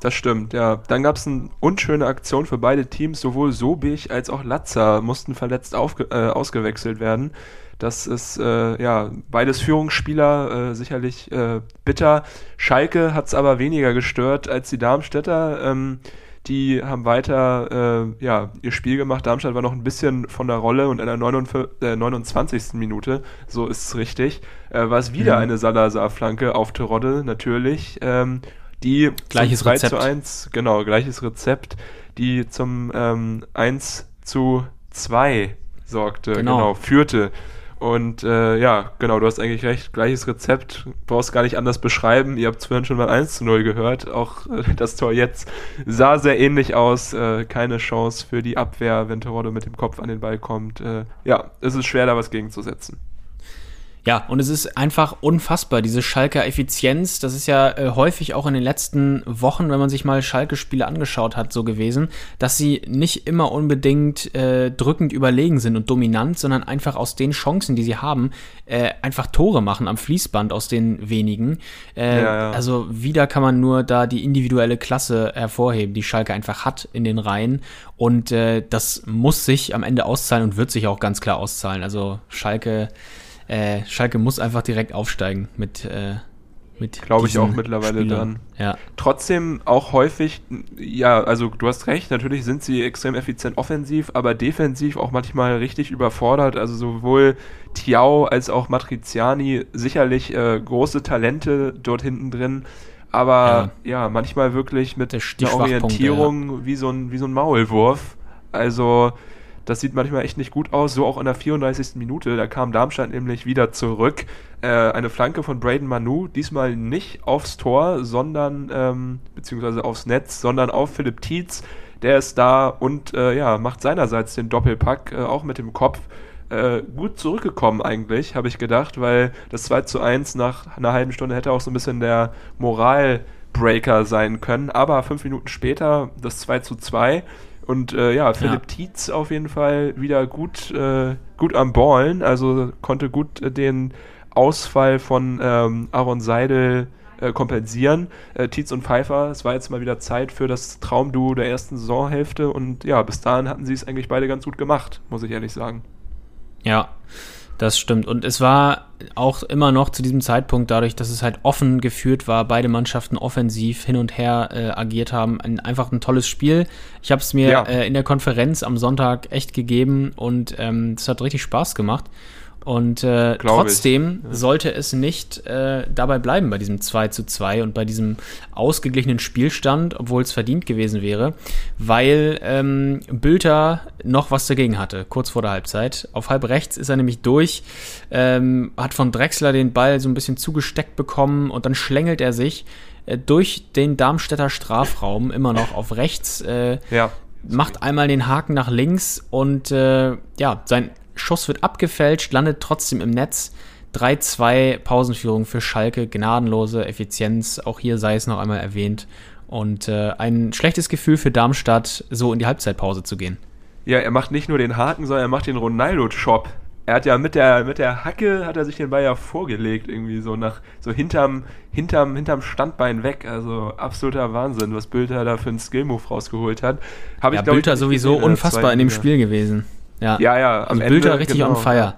Das stimmt, ja. Dann gab es eine unschöne Aktion für beide Teams. Sowohl Sobich als auch Latza mussten verletzt äh, ausgewechselt werden. Das ist äh, ja beides Führungsspieler, äh, sicherlich äh, bitter. Schalke hat es aber weniger gestört als die Darmstädter. Ähm, die haben weiter äh, ja, ihr Spiel gemacht. Darmstadt war noch ein bisschen von der Rolle und in der 29, äh, 29. Minute, so ist es richtig, äh, war es wieder mhm. eine Salazar-Flanke auf Terodde, natürlich. Ähm, die gleiches 3 Rezept. zu 1, genau, gleiches Rezept, die zum ähm, 1 zu 2 sorgte, genau, genau führte. Und äh, ja, genau, du hast eigentlich recht, gleiches Rezept, brauchst gar nicht anders beschreiben. Ihr habt es vorhin schon mal 1 zu 0 gehört. Auch äh, das Tor jetzt sah sehr ähnlich aus. Äh, keine Chance für die Abwehr, wenn Terodde mit dem Kopf an den Ball kommt. Äh, ja, es ist schwer, da was gegenzusetzen. Ja, und es ist einfach unfassbar, diese Schalker Effizienz. Das ist ja äh, häufig auch in den letzten Wochen, wenn man sich mal Schalke-Spiele angeschaut hat, so gewesen, dass sie nicht immer unbedingt äh, drückend überlegen sind und dominant, sondern einfach aus den Chancen, die sie haben, äh, einfach Tore machen am Fließband aus den wenigen. Äh, ja, ja. Also wieder kann man nur da die individuelle Klasse hervorheben, die Schalke einfach hat in den Reihen. Und äh, das muss sich am Ende auszahlen und wird sich auch ganz klar auszahlen. Also Schalke äh, Schalke muss einfach direkt aufsteigen mit. Äh, Glaube ich auch mittlerweile Spielern. dran. Ja. Trotzdem auch häufig, ja, also du hast recht, natürlich sind sie extrem effizient offensiv, aber defensiv auch manchmal richtig überfordert. Also sowohl Tiao als auch Matriziani sicherlich äh, große Talente dort hinten drin aber ja, ja manchmal wirklich mit der Orientierung ja. wie, so ein, wie so ein Maulwurf. Also das sieht manchmal echt nicht gut aus. So auch in der 34. Minute. Da kam Darmstadt nämlich wieder zurück. Äh, eine Flanke von Braden Manu. Diesmal nicht aufs Tor, sondern, ähm, beziehungsweise aufs Netz, sondern auf Philipp Tietz. Der ist da und äh, ja, macht seinerseits den Doppelpack, äh, auch mit dem Kopf. Äh, gut zurückgekommen eigentlich, habe ich gedacht, weil das 2 zu 1 nach einer halben Stunde hätte auch so ein bisschen der Moralbreaker sein können. Aber fünf Minuten später das 2 zu 2 und äh, ja, Philipp ja. Tietz auf jeden Fall wieder gut, äh, gut am Ballen, also konnte gut äh, den Ausfall von ähm, Aaron Seidel äh, kompensieren. Äh, Tietz und Pfeiffer, es war jetzt mal wieder Zeit für das Traumduo der ersten Saisonhälfte und ja, bis dahin hatten sie es eigentlich beide ganz gut gemacht, muss ich ehrlich sagen. Ja, das stimmt. Und es war auch immer noch zu diesem Zeitpunkt, dadurch, dass es halt offen geführt war, beide Mannschaften offensiv hin und her äh, agiert haben, ein, einfach ein tolles Spiel. Ich habe es mir ja. äh, in der Konferenz am Sonntag echt gegeben und ähm, es hat richtig Spaß gemacht. Und äh, trotzdem ja. sollte es nicht äh, dabei bleiben bei diesem 2 zu 2 und bei diesem ausgeglichenen Spielstand, obwohl es verdient gewesen wäre, weil ähm, Bülter noch was dagegen hatte, kurz vor der Halbzeit. Auf halb rechts ist er nämlich durch, ähm, hat von Drexler den Ball so ein bisschen zugesteckt bekommen und dann schlängelt er sich äh, durch den Darmstädter Strafraum immer noch auf rechts. Äh, ja macht einmal den Haken nach links und äh, ja, sein Schuss wird abgefälscht, landet trotzdem im Netz. 3-2 Pausenführung für Schalke, gnadenlose Effizienz, auch hier sei es noch einmal erwähnt. Und äh, ein schlechtes Gefühl für Darmstadt, so in die Halbzeitpause zu gehen. Ja, er macht nicht nur den Haken, sondern er macht den Ronaldo-Chop. Er hat ja mit der, mit der Hacke hat er sich den Ball ja vorgelegt, irgendwie so nach, so hinterm, hinterm, hinterm Standbein weg. Also absoluter Wahnsinn, was Bülter da für einen Skill-Move rausgeholt hat. Hab ja, ich, Bülter sowieso unfassbar in dem Spiel gewesen. Ja, ja, ja am also Ende. Bilder richtig genau, on fire.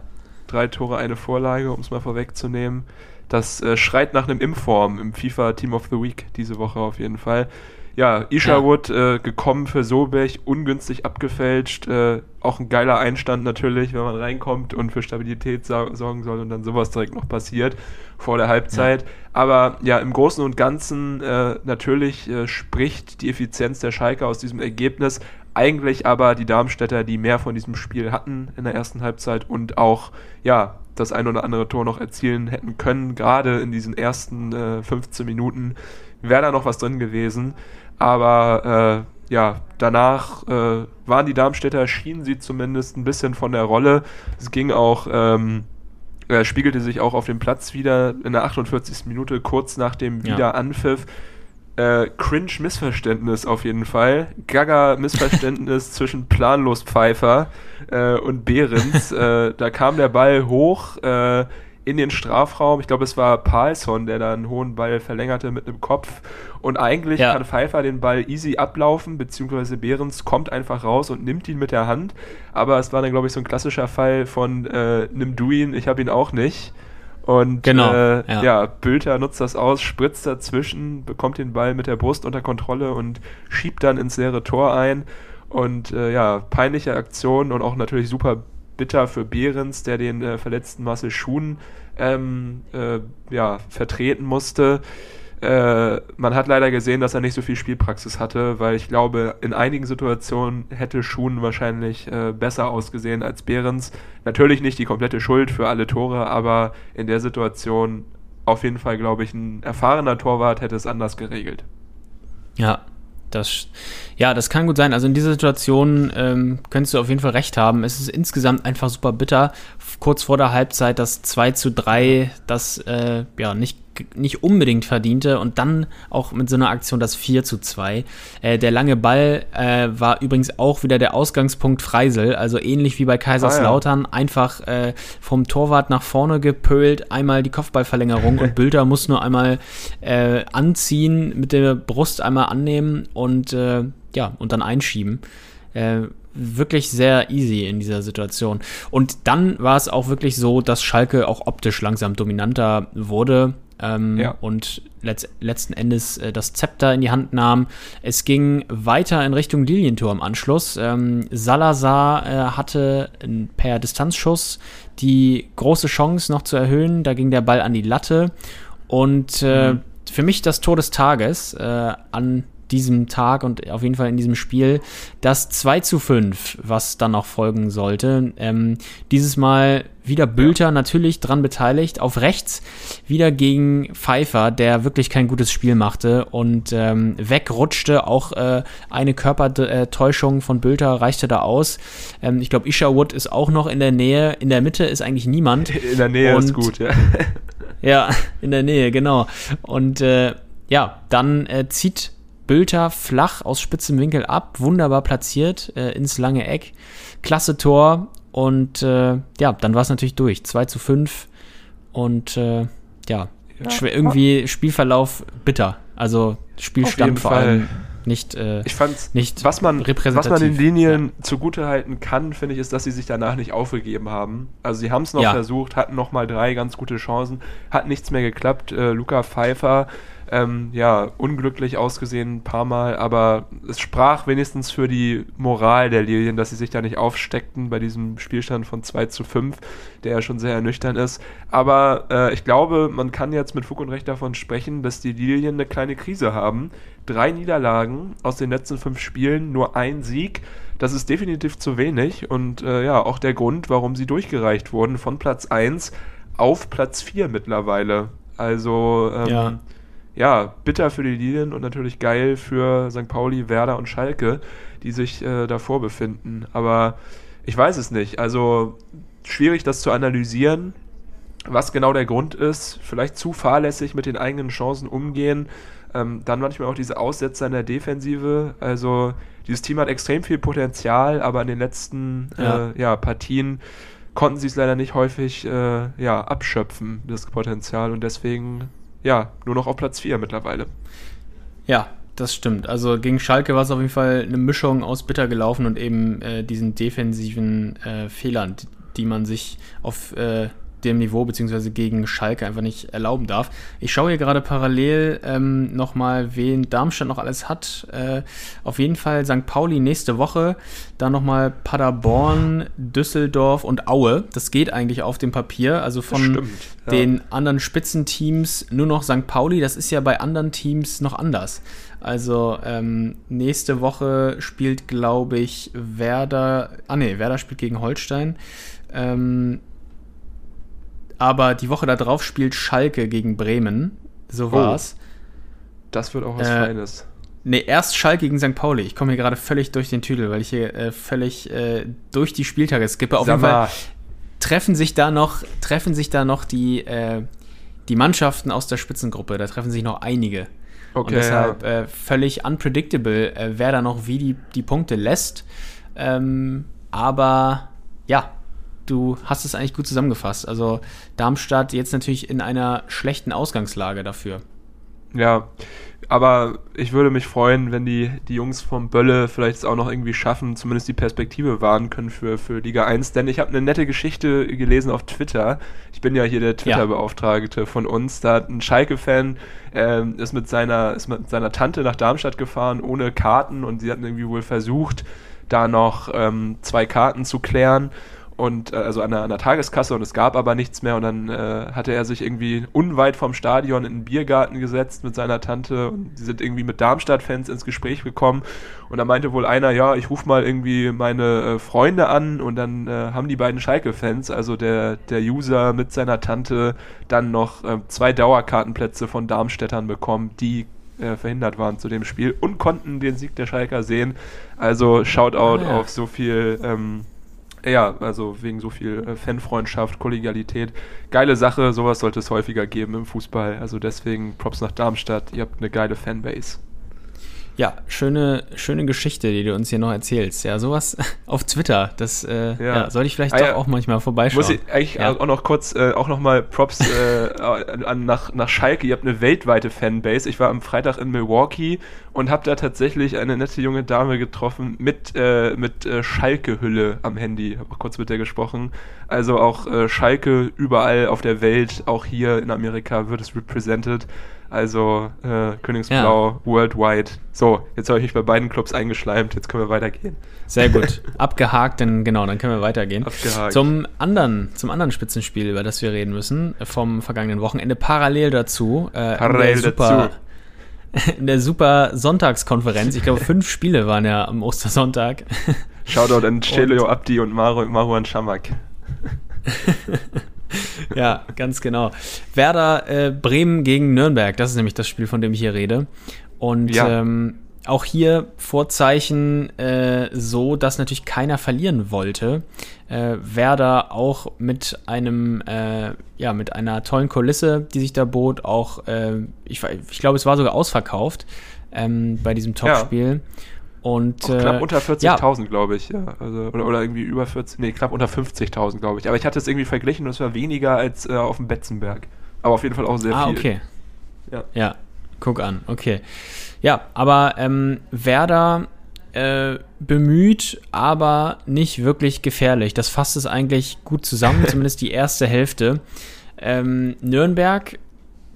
Drei Tore, eine Vorlage, um es mal vorwegzunehmen. Das äh, schreit nach einem Inform im FIFA Team of the Week diese Woche auf jeden Fall. Ja, Isherwood ja. äh, gekommen für Sobech, ungünstig abgefälscht. Äh, auch ein geiler Einstand natürlich, wenn man reinkommt und für Stabilität sorgen soll und dann sowas direkt noch passiert vor der Halbzeit. Ja. Aber ja, im Großen und Ganzen äh, natürlich äh, spricht die Effizienz der Schalke aus diesem Ergebnis eigentlich aber die Darmstädter, die mehr von diesem Spiel hatten in der ersten Halbzeit und auch ja das ein oder andere Tor noch erzielen hätten können, gerade in diesen ersten äh, 15 Minuten wäre da noch was drin gewesen. Aber äh, ja, danach äh, waren die Darmstädter, schienen sie zumindest ein bisschen von der Rolle. Es ging auch, ähm, äh, spiegelte sich auch auf dem Platz wieder in der 48. Minute, kurz nach dem Wiederanpfiff. Ja äh, Cringe-Missverständnis auf jeden Fall. Gaga-Missverständnis zwischen Planlos Pfeifer äh, und Behrens. äh, da kam der Ball hoch. Äh, in den Strafraum. Ich glaube, es war Palsson, der da einen hohen Ball verlängerte mit einem Kopf. Und eigentlich Ja. kann Pfeiffer den Ball easy ablaufen, beziehungsweise Behrens kommt einfach raus und nimmt ihn mit der Hand. Aber es war dann, glaube ich, so ein klassischer Fall von äh, nimm du ihn, ich habe ihn auch nicht. Und Genau, äh, ja. ja. Bülter nutzt das aus, spritzt dazwischen, bekommt den Ball mit der Brust unter Kontrolle und schiebt dann ins leere Tor ein. Und äh, ja, peinliche Aktion und auch natürlich super bitter für Behrens, der den äh, verletzten Marcel Schuhn ähm, äh, ja, vertreten musste. Äh, man hat leider gesehen, dass er nicht so viel Spielpraxis hatte, weil ich glaube, in einigen Situationen hätte Schuhn wahrscheinlich äh, besser ausgesehen als Behrens. Natürlich nicht die komplette Schuld für alle Tore, aber in der Situation auf jeden Fall, glaube ich, ein erfahrener Torwart hätte es anders geregelt. Ja, das, ja, das kann gut sein. Also in dieser Situation ähm, könntest du auf jeden Fall recht haben. Es ist insgesamt einfach super bitter. Kurz vor der Halbzeit das 2 zu 3, das äh, ja nicht, nicht unbedingt verdiente und dann auch mit so einer Aktion das 4 zu 2. Äh, der lange Ball äh, war übrigens auch wieder der Ausgangspunkt Freisel, also ähnlich wie bei Kaiserslautern, einfach äh, vom Torwart nach vorne gepölt, einmal die Kopfballverlängerung und Bülter muss nur einmal äh, anziehen, mit der Brust einmal annehmen und äh, ja, und dann einschieben. Wirklich sehr easy in dieser Situation. Und dann war es auch wirklich so, dass Schalke auch optisch langsam dominanter wurde ähm, Ja. und letzt, letzten Endes äh, das Zepter in die Hand nahm. Es ging weiter in Richtung Lilientor im Anschluss. Ähm, Salazar äh, hatte per Distanzschuss die große Chance noch zu erhöhen. Da ging der Ball an die Latte. Und äh, für mich das Tor des Tages äh, an diesem Tag und auf jeden Fall in diesem Spiel das 2 zu 5, was dann noch folgen sollte. Ähm, dieses Mal wieder Bülter natürlich dran beteiligt, auf rechts wieder gegen Pfeiffer, der wirklich kein gutes Spiel machte und ähm, wegrutschte. Auch äh, eine Körpertäuschung von Bülter reichte da aus. Ähm, ich glaube, Isherwood ist auch noch in der Nähe. In der Mitte ist eigentlich niemand. In der Nähe ist Und- gut, ja. Ja, in der Nähe, genau. Und äh, ja, dann äh, zieht Bülter flach aus spitzem Winkel ab, wunderbar platziert äh, ins lange Eck. Klasse Tor. Und äh, ja, dann war es natürlich durch. 2 zu 5. Und äh, ja, Ja. schwer, irgendwie Spielverlauf bitter. Also Spielstand vor Fall. allem nicht. Äh, Ich fand's, nicht was man, was repräsentativ. man den Linien zugutehalten kann, finde ich, ist, dass sie sich danach nicht aufgegeben haben. Also sie haben es noch Ja. versucht, hatten noch mal drei ganz gute Chancen, hat nichts mehr geklappt. Äh, Luca Pfeiffer, ähm, ja, unglücklich ausgesehen ein paar Mal, aber es sprach wenigstens für die Moral der Lilien, dass sie sich da nicht aufsteckten bei diesem Spielstand von 2 zu 5, der ja schon sehr ernüchternd ist. Aber äh, ich glaube, man kann jetzt mit Fug und Recht davon sprechen, dass die Lilien eine kleine Krise haben. Drei Niederlagen aus den letzten fünf Spielen, nur ein Sieg. Das ist definitiv zu wenig und äh, ja, auch der Grund, warum sie durchgereicht wurden von Platz 1 auf Platz 4 mittlerweile. Also ähm, Ja. Ja. bitter für die Lilien und natürlich geil für St. Pauli, Werder und Schalke, die sich äh, davor befinden. Aber ich weiß es nicht. Also schwierig, das zu analysieren, was genau der Grund ist. Vielleicht zu fahrlässig mit den eigenen Chancen umgehen. Ähm, dann manchmal auch diese Aussetzer in der Defensive. Also dieses Team hat extrem viel Potenzial, aber in den letzten Ja. Äh, ja, Partien konnten sie es leider nicht häufig äh, ja, abschöpfen, das Potenzial. Und deswegen, ja, nur noch auf Platz 4 mittlerweile. Ja, das stimmt. Also gegen Schalke war es auf jeden Fall eine Mischung aus bitter gelaufen und eben äh, diesen defensiven äh, Fehlern, die, die man sich auf äh, dem Niveau beziehungsweise gegen Schalke einfach nicht erlauben darf. Ich schaue hier gerade parallel ähm, nochmal, wen Darmstadt noch alles hat. Äh, auf jeden Fall St. Pauli nächste Woche, dann nochmal Paderborn, Düsseldorf und Aue. Das geht eigentlich auf dem Papier. Also von stimmt, ja. den anderen Spitzenteams nur noch St. Pauli. Das ist ja bei anderen Teams noch anders. Also ähm, nächste Woche spielt, glaube ich, Werder. Ah nee, Werder spielt gegen Holstein. Ähm, aber die Woche darauf spielt Schalke gegen Bremen. So Oh. war's. Das wird auch was Äh, Feines. Nee, erst Schalke gegen St. Pauli. Ich komme hier gerade völlig durch den Tüdel, weil ich hier äh, völlig äh, durch die Spieltage skippe. Auf Sag jeden Fall treffen sich da noch, treffen sich da noch die, äh, die Mannschaften aus der Spitzengruppe. Da treffen sich noch einige. Und Okay, deshalb ja. äh, völlig unpredictable, äh, wer da noch wie die, die Punkte lässt. Ähm, aber ja, du hast es eigentlich gut zusammengefasst. Also Darmstadt jetzt natürlich in einer schlechten Ausgangslage dafür. Ja, aber ich würde mich freuen, wenn die, die Jungs vom Bölle vielleicht es auch noch irgendwie schaffen, zumindest die Perspektive wahren können für, für Liga 1. Denn ich habe eine nette Geschichte gelesen auf Twitter. Ich bin ja hier der Twitter-Beauftragte von uns. Da hat ein Schalke-Fan äh, ist, mit seiner, ist mit seiner Tante nach Darmstadt gefahren, ohne Karten. Und sie hatten irgendwie wohl versucht, da noch ähm, zwei Karten zu klären und äh, also an der, an der, Tageskasse und es gab aber nichts mehr und dann äh, hatte er sich irgendwie unweit vom Stadion in einen Biergarten gesetzt mit seiner Tante und die sind irgendwie mit Darmstadt-Fans ins Gespräch gekommen und da meinte wohl einer, ja, ich rufe mal irgendwie meine äh, Freunde an und dann äh, haben die beiden Schalke-Fans, also der, der User mit seiner Tante, dann noch äh, zwei Dauerkartenplätze von Darmstädtern bekommen, die äh, verhindert waren zu dem Spiel und konnten den Sieg der Schalker sehen. Also Shoutout ah, ja. auf so viel ähm, ja, also wegen so viel äh, Fanfreundschaft, Kollegialität. Geile Sache, sowas sollte es häufiger geben im Fußball. Also deswegen Props nach Darmstadt, ihr habt eine geile Fanbase. Ja, schöne, schöne Geschichte, die du uns hier noch erzählst. Ja, sowas auf Twitter, das äh, ja. ja. sollte ich vielleicht ah, doch ja. auch manchmal vorbeischauen. Muss ich eigentlich auch noch kurz, äh, auch noch mal Props äh, an, nach, nach Schalke. Ihr habt eine weltweite Fanbase. Ich war am Freitag in Milwaukee und habe da tatsächlich eine nette junge Dame getroffen mit, äh, mit äh, Schalke-Hülle am Handy. Habe auch kurz mit der gesprochen. Also auch äh, Schalke überall auf der Welt, auch hier in Amerika wird es represented. Also äh, Königsblau ja. worldwide. So, jetzt habe ich mich bei beiden Clubs eingeschleimt. Jetzt können wir weitergehen. Sehr gut. Abgehakt, dann genau, dann können wir weitergehen. Abgehakt. Zum anderen, zum anderen Spitzenspiel, über das wir reden müssen, vom vergangenen Wochenende parallel dazu. Äh, parallel dazu. In der super Sonntagskonferenz. Ich glaube, fünf Spiele waren ja am Ostersonntag. Shoutout an Celio Abdi und Maru, Maruan Schamak. ja, ganz genau. Werder äh, Bremen gegen Nürnberg, das ist nämlich das Spiel, von dem ich hier rede. Und ja. ähm, auch hier Vorzeichen äh, so, dass natürlich keiner verlieren wollte. Äh, Werder auch mit einem, äh, ja, mit einer tollen Kulisse, die sich da bot, auch, äh, ich, ich glaube, es war sogar ausverkauft ähm, bei diesem Topspiel. Ja. Und, äh, knapp unter 40.000, ja. glaube ich. Ja. Also, oder, oder irgendwie über 40, nee, knapp unter 50.000, glaube ich. Aber ich hatte es irgendwie verglichen und es war weniger als äh, auf dem Betzenberg. Aber auf jeden Fall auch sehr ah, viel. Ah, okay. Ja. ja, guck an, okay. Ja, aber ähm, Werder äh, bemüht, aber nicht wirklich gefährlich. Das fasst es eigentlich gut zusammen, zumindest die erste Hälfte. Ähm, Nürnberg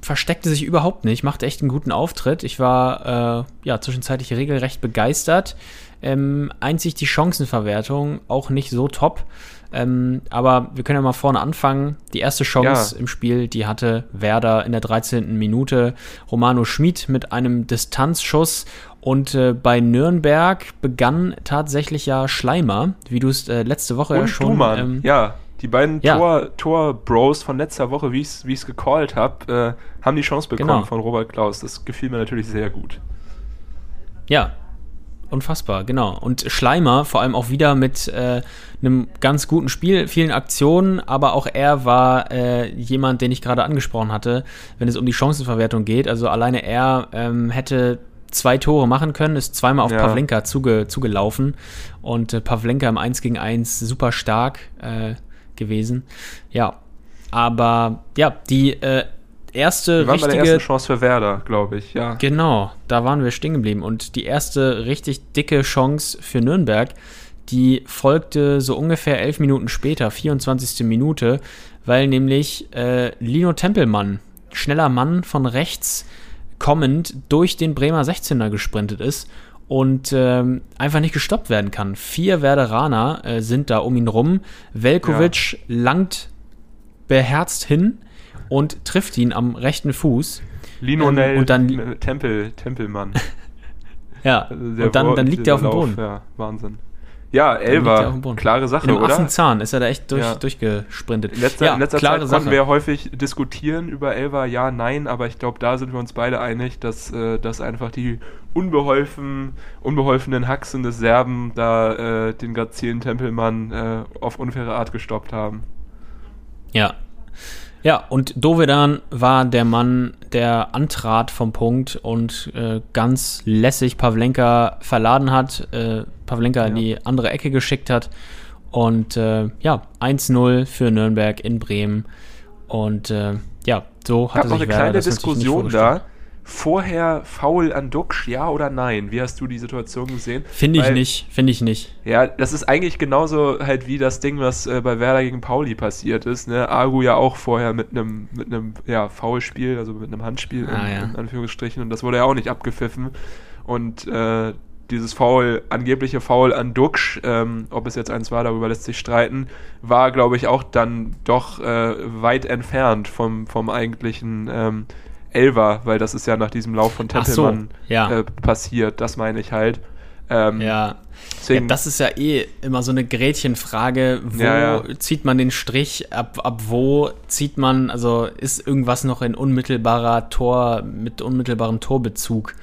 versteckte sich überhaupt nicht, machte echt einen guten Auftritt. Ich war äh, ja zwischenzeitlich regelrecht begeistert. Ähm, einzig die Chancenverwertung auch nicht so top. Ähm, aber wir können ja mal vorne anfangen. Die erste Chance ja. im Spiel, die hatte Werder in der 13. Minute. Romano Schmid mit einem Distanzschuss. Und äh, bei Nürnberg begann tatsächlich ja Schleimer, wie du es äh, letzte Woche Und ja schon. Dumann, ähm, ja. Die beiden ja. Tor, Tor von letzter Woche, wie ich es gecallt habe, äh, haben die Chance bekommen genau. von Robert Klaus. Das gefiel mir natürlich sehr gut. Ja, unfassbar, genau. Und Schleimer vor allem auch wieder mit äh, einem ganz guten Spiel, vielen Aktionen, aber auch er war äh, jemand, den ich gerade angesprochen hatte, wenn es um die Chancenverwertung geht. Also alleine er ähm, hätte zwei Tore machen können, ist zweimal auf ja. Pavlenka zuge, zugelaufen und äh, Pavlenka im 1 gegen 1 super stark. Äh, gewesen. Ja, aber ja, die äh, erste wir waren richtige. Bei der ersten Chance für Werder, glaube ich, ja. Genau, da waren wir stehen geblieben. Und die erste richtig dicke Chance für Nürnberg, die folgte so ungefähr elf Minuten später, 24. Minute, weil nämlich äh, Lino Tempelmann, schneller Mann von rechts kommend, durch den Bremer 16er gesprintet ist und ähm, einfach nicht gestoppt werden kann. Vier Werderaner äh, sind da um ihn rum. Velkovic ja. langt beherzt hin und trifft ihn am rechten Fuß. Linonel ähm, und dann Tempel, Tempelmann. ja, also und dann, dann liegt er auf dem Boden. Ja, Wahnsinn. Ja, Elva, klare Sache, in oder? Affenzahn ist er da echt durch, ja. durchgesprintet. In letzter, ja, in letzter Zeit konnten wir häufig diskutieren über Elva, ja, nein, aber ich glaube, da sind wir uns beide einig, dass, äh, dass einfach die unbeholfen, unbeholfenen Haxen des Serben da äh, den Grazielen Tempelmann äh, auf unfaire Art gestoppt haben. Ja, ja, und Dovedan war der Mann, der antrat vom Punkt und äh, ganz lässig Pavlenka verladen hat, äh, Pavlenka ja. in die andere Ecke geschickt hat Und äh, ja, 1-0 für Nürnberg in Bremen. Und äh, ja, so hat es sich noch eine kleine Diskussion da vorher faul an Duxch, ja oder nein? Wie hast du die Situation gesehen? Finde ich Weil, nicht, finde ich nicht. Ja, das ist eigentlich genauso halt wie das Ding, was äh, bei Werder gegen Pauli passiert ist. Ne? Agu ja auch vorher mit einem mit einem ja, Foulspiel, also mit einem Handspiel ah, in, ja. in, Anführungsstrichen und das wurde ja auch nicht abgepfiffen und äh, dieses Foul, angebliche Foul an Duxch, ähm, ob es jetzt eins war, darüber lässt sich streiten, war, glaube ich, auch dann doch äh, weit entfernt vom, vom eigentlichen ähm, Elver, weil das ist ja nach diesem Lauf von Tempelmann so, ja. äh, passiert, das meine ich halt. Ähm, ja. ja. Das ist ja eh immer so eine Gretchenfrage. Wo ja, ja. zieht man den Strich? Ab, ab wo zieht man, also ist irgendwas noch in unmittelbarer Tor, mit unmittelbarem Torbezug?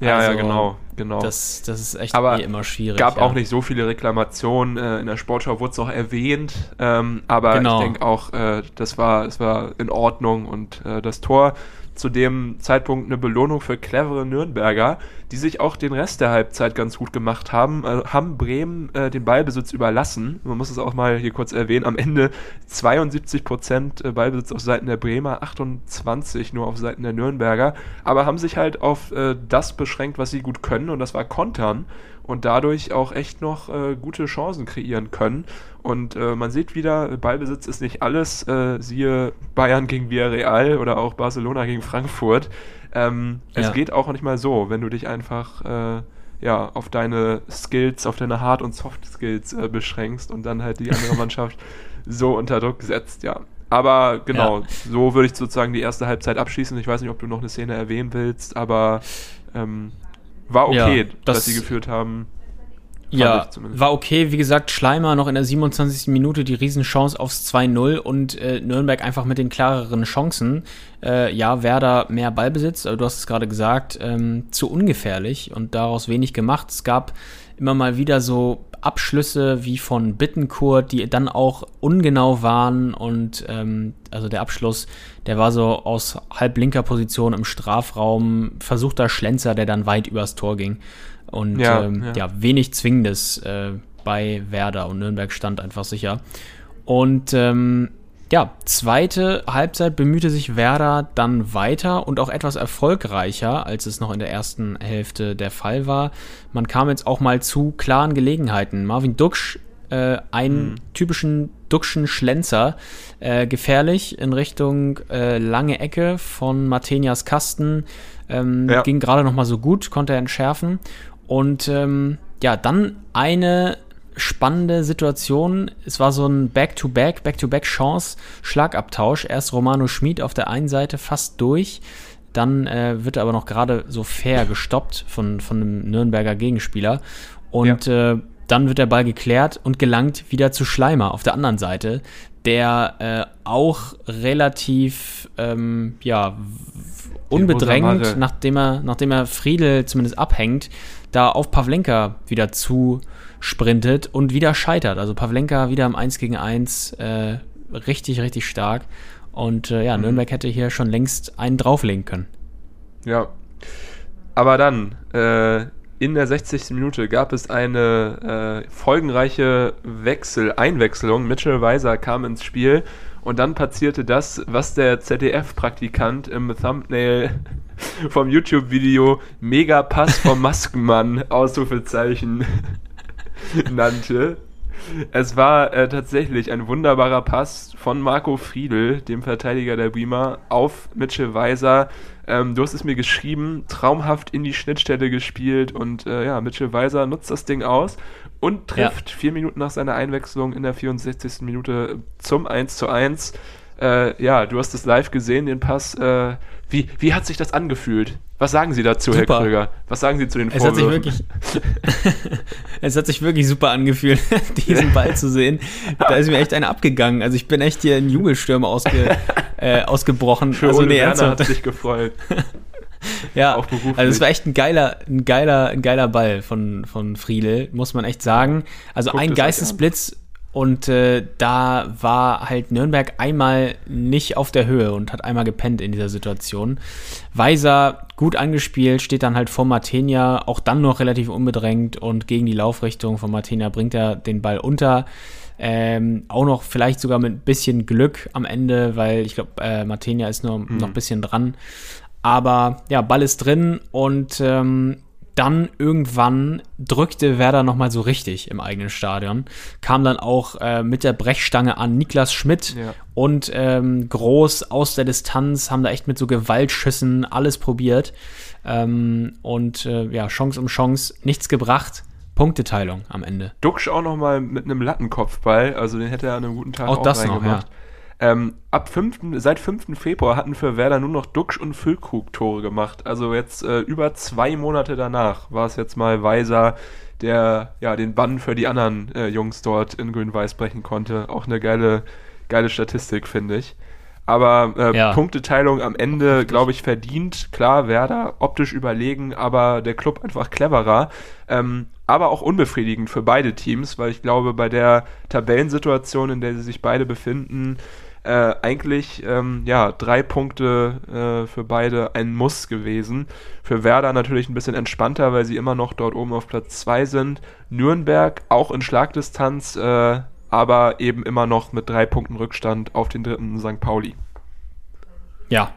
Ja, also, ja, genau, genau. Das, das ist echt aber eh immer schwierig. gab auch nicht so viele Reklamationen. Äh, in der Sportschau wurde es auch erwähnt. Ähm, aber genau. ich denke auch, äh, das war, es war in Ordnung und äh, das Tor zu dem Zeitpunkt eine Belohnung für clevere Nürnberger, die sich auch den Rest der Halbzeit ganz gut gemacht haben, äh, haben Bremen äh, den Ballbesitz überlassen. Man muss es auch mal hier kurz erwähnen. Am Ende 72 Prozent äh, Ballbesitz auf Seiten der Bremer, 28 nur auf Seiten der Nürnberger, aber haben sich halt auf äh, das beschränkt, was sie gut können und das war Kontern und dadurch auch echt noch äh, gute Chancen kreieren können. Und äh, man sieht wieder, Ballbesitz ist nicht alles, äh, siehe Bayern gegen Villarreal oder auch Barcelona gegen Frankfurt. Ähm, ja. Es geht auch nicht mal so, wenn du dich einfach äh, ja, auf deine Skills, auf deine Hard- und Soft-Skills äh, beschränkst und dann halt die andere Mannschaft so unter Druck setzt, ja. Aber genau, ja. so würde ich sozusagen die erste Halbzeit abschließen. Ich weiß nicht, ob du noch eine Szene erwähnen willst, aber ähm, war okay, ja, das, dass sie geführt haben. Ja, war okay. Wie gesagt, Schleimer noch in der 27. Minute die Riesenchance aufs 2-0 und äh, Nürnberg einfach mit den klareren Chancen. Äh, ja, Werder mehr Ballbesitz, aber du hast es gerade gesagt, ähm, zu ungefährlich und daraus wenig gemacht. Es gab immer mal wieder so Abschlüsse wie von Bittenkurt, die dann auch ungenau waren und ähm, also der Abschluss, der war so aus halblinker Position im Strafraum, versuchter Schlenzer, der dann weit übers Tor ging. Und ja, ähm, ja. ja wenig Zwingendes äh, bei Werder und Nürnberg stand einfach sicher. Und ähm, ja, zweite Halbzeit bemühte sich Werder dann weiter und auch etwas erfolgreicher, als es noch in der ersten Hälfte der Fall war. Man kam jetzt auch mal zu klaren Gelegenheiten. Marvin Duksch, äh, einen mhm. typischen Duxchen Schlenzer, äh, gefährlich in Richtung äh, lange Ecke von Martenias Kasten. Ähm, ja. Ging gerade noch mal so gut, konnte er entschärfen. Und ähm, ja, dann eine spannende Situation. Es war so ein Back-to-Back, Back-to-Back-Chance, Schlagabtausch. Erst Romano Schmid auf der einen Seite fast durch. Dann äh, wird er aber noch gerade so fair gestoppt von, von einem Nürnberger Gegenspieler. Und ja. äh, dann wird der Ball geklärt und gelangt wieder zu Schleimer auf der anderen Seite, der äh, auch relativ ähm, ja, unbedrängt, nachdem er, nachdem er Friedel zumindest abhängt, da auf Pavlenka wieder zu sprintet und wieder scheitert. Also Pavlenka wieder im 1 gegen 1 äh, richtig, richtig stark. Und äh, ja, mhm. Nürnberg hätte hier schon längst einen drauflegen können. Ja. Aber dann, äh, in der 60. Minute gab es eine äh, folgenreiche Wechsel, Einwechslung. Mitchell Weiser kam ins Spiel und dann passierte das, was der ZDF-Praktikant im Thumbnail vom YouTube-Video Megapass vom Maskenmann Ausrufezeichen nannte. Es war äh, tatsächlich ein wunderbarer Pass von Marco Friedl, dem Verteidiger der Bremer, auf Mitchell Weiser. Ähm, du hast es mir geschrieben, traumhaft in die Schnittstelle gespielt und äh, ja, Mitchell Weiser nutzt das Ding aus und trifft ja. vier Minuten nach seiner Einwechslung in der 64. Minute zum 1 zu 1. Äh, ja, du hast es live gesehen, den Pass. Äh, wie, wie hat sich das angefühlt? Was sagen Sie dazu, super. Herr Kröger? Was sagen Sie zu den es Vorwürfen? Hat sich wirklich, es hat sich wirklich super angefühlt, diesen Ball zu sehen. Da ist mir echt einer abgegangen. Also ich bin echt hier in Jubelstürme ausge, äh, ausgebrochen. Für also, Ole Werner hat sich gefreut. ja, also es war echt ein geiler, ein geiler, ein geiler Ball von, von Friedel, muss man echt sagen. Also Guckt ein Geistesblitz und äh, da war halt Nürnberg einmal nicht auf der Höhe und hat einmal gepennt in dieser Situation. Weiser gut angespielt, steht dann halt vor Martenia, auch dann noch relativ unbedrängt und gegen die Laufrichtung von Martenia bringt er den Ball unter. Ähm, auch noch vielleicht sogar mit ein bisschen Glück am Ende, weil ich glaube, äh, Martenia ist nur Mhm. noch ein bisschen dran. Aber ja, Ball ist drin und ähm, dann irgendwann drückte Werder nochmal so richtig im eigenen Stadion. Kam dann auch äh, mit der Brechstange an Niklas Schmidt Ja. und ähm, Groß aus der Distanz, haben da echt mit so Gewaltschüssen alles probiert. Ähm, und äh, ja, Chance um Chance, nichts gebracht. Punkteteilung am Ende. Duxch auch nochmal mit einem Lattenkopfball, also den hätte er an einem guten Tag Auch auch, das noch, reingemacht. Ähm, ab 5., seit 5. Februar hatten für Werder nur noch Duxch und Füllkrug Tore gemacht. Also jetzt äh, über zwei Monate danach war es jetzt mal Weiser, der ja den Bann für die anderen äh, Jungs dort in Grün-Weiß brechen konnte. Auch eine geile, geile Statistik, finde ich. Aber äh, Ja. Punkteteilung am Ende, glaube ich, verdient. Klar, Werder optisch überlegen, aber der Club einfach cleverer. Ähm, aber auch unbefriedigend für beide Teams, weil ich glaube, bei der Tabellensituation, in der sie sich beide befinden, äh, eigentlich ähm, ja drei Punkte äh, für beide ein Muss gewesen. Für Werder natürlich ein bisschen entspannter, weil sie immer noch dort oben auf Platz 2 sind. Nürnberg auch in Schlagdistanz, äh, aber eben immer noch mit drei Punkten Rückstand auf den dritten St. Pauli. Ja.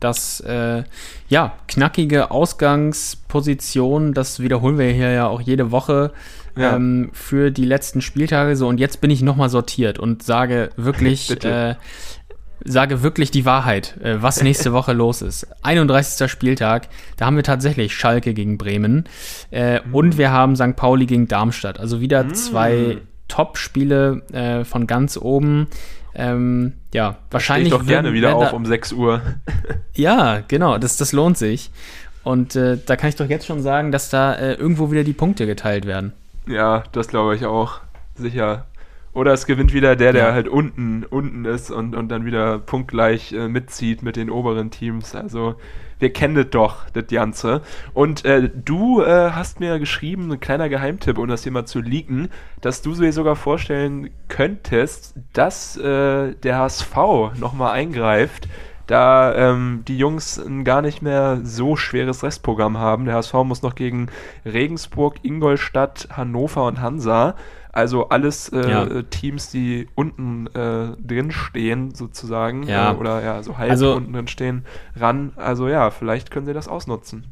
Das, äh, ja, knackige Ausgangsposition, das wiederholen wir hier ja auch jede Woche Ja. ähm, für die letzten Spieltage. So, und jetzt bin ich nochmal sortiert und sage wirklich, äh, sage wirklich die Wahrheit, äh, was nächste Woche los ist. 31. Spieltag, da haben wir tatsächlich Schalke gegen Bremen äh, Mhm. und wir haben St. Pauli gegen Darmstadt. Also wieder zwei Top-Spiele äh, von ganz oben. Ähm, ja, wahrscheinlich. ich doch gerne wieder auf da- um 6 Uhr. ja, genau, das, das lohnt sich. Und äh, da kann ich doch jetzt schon sagen, dass da äh, irgendwo wieder die Punkte geteilt werden. Ja, das glaube ich auch. Sicher. Oder es gewinnt wieder der, der Ja. halt unten, unten ist und, und dann wieder punktgleich äh, mitzieht mit den oberen Teams. Also wir kennen das doch, das Ganze. Und äh, du äh, hast mir geschrieben, ein kleiner Geheimtipp, um das hier mal zu leaken, dass du dir sogar vorstellen könntest, dass äh, der HSV nochmal eingreift, da ähm, die Jungs ein gar nicht mehr so schweres Restprogramm haben. Der HSV muss noch gegen Regensburg, Ingolstadt, Hannover und Hansa. Also alles äh, Ja. Teams, die unten äh, drin stehen, sozusagen. Ja. Äh, oder ja, so halb Also- unten drin stehen, ran. Also ja, vielleicht können sie das ausnutzen.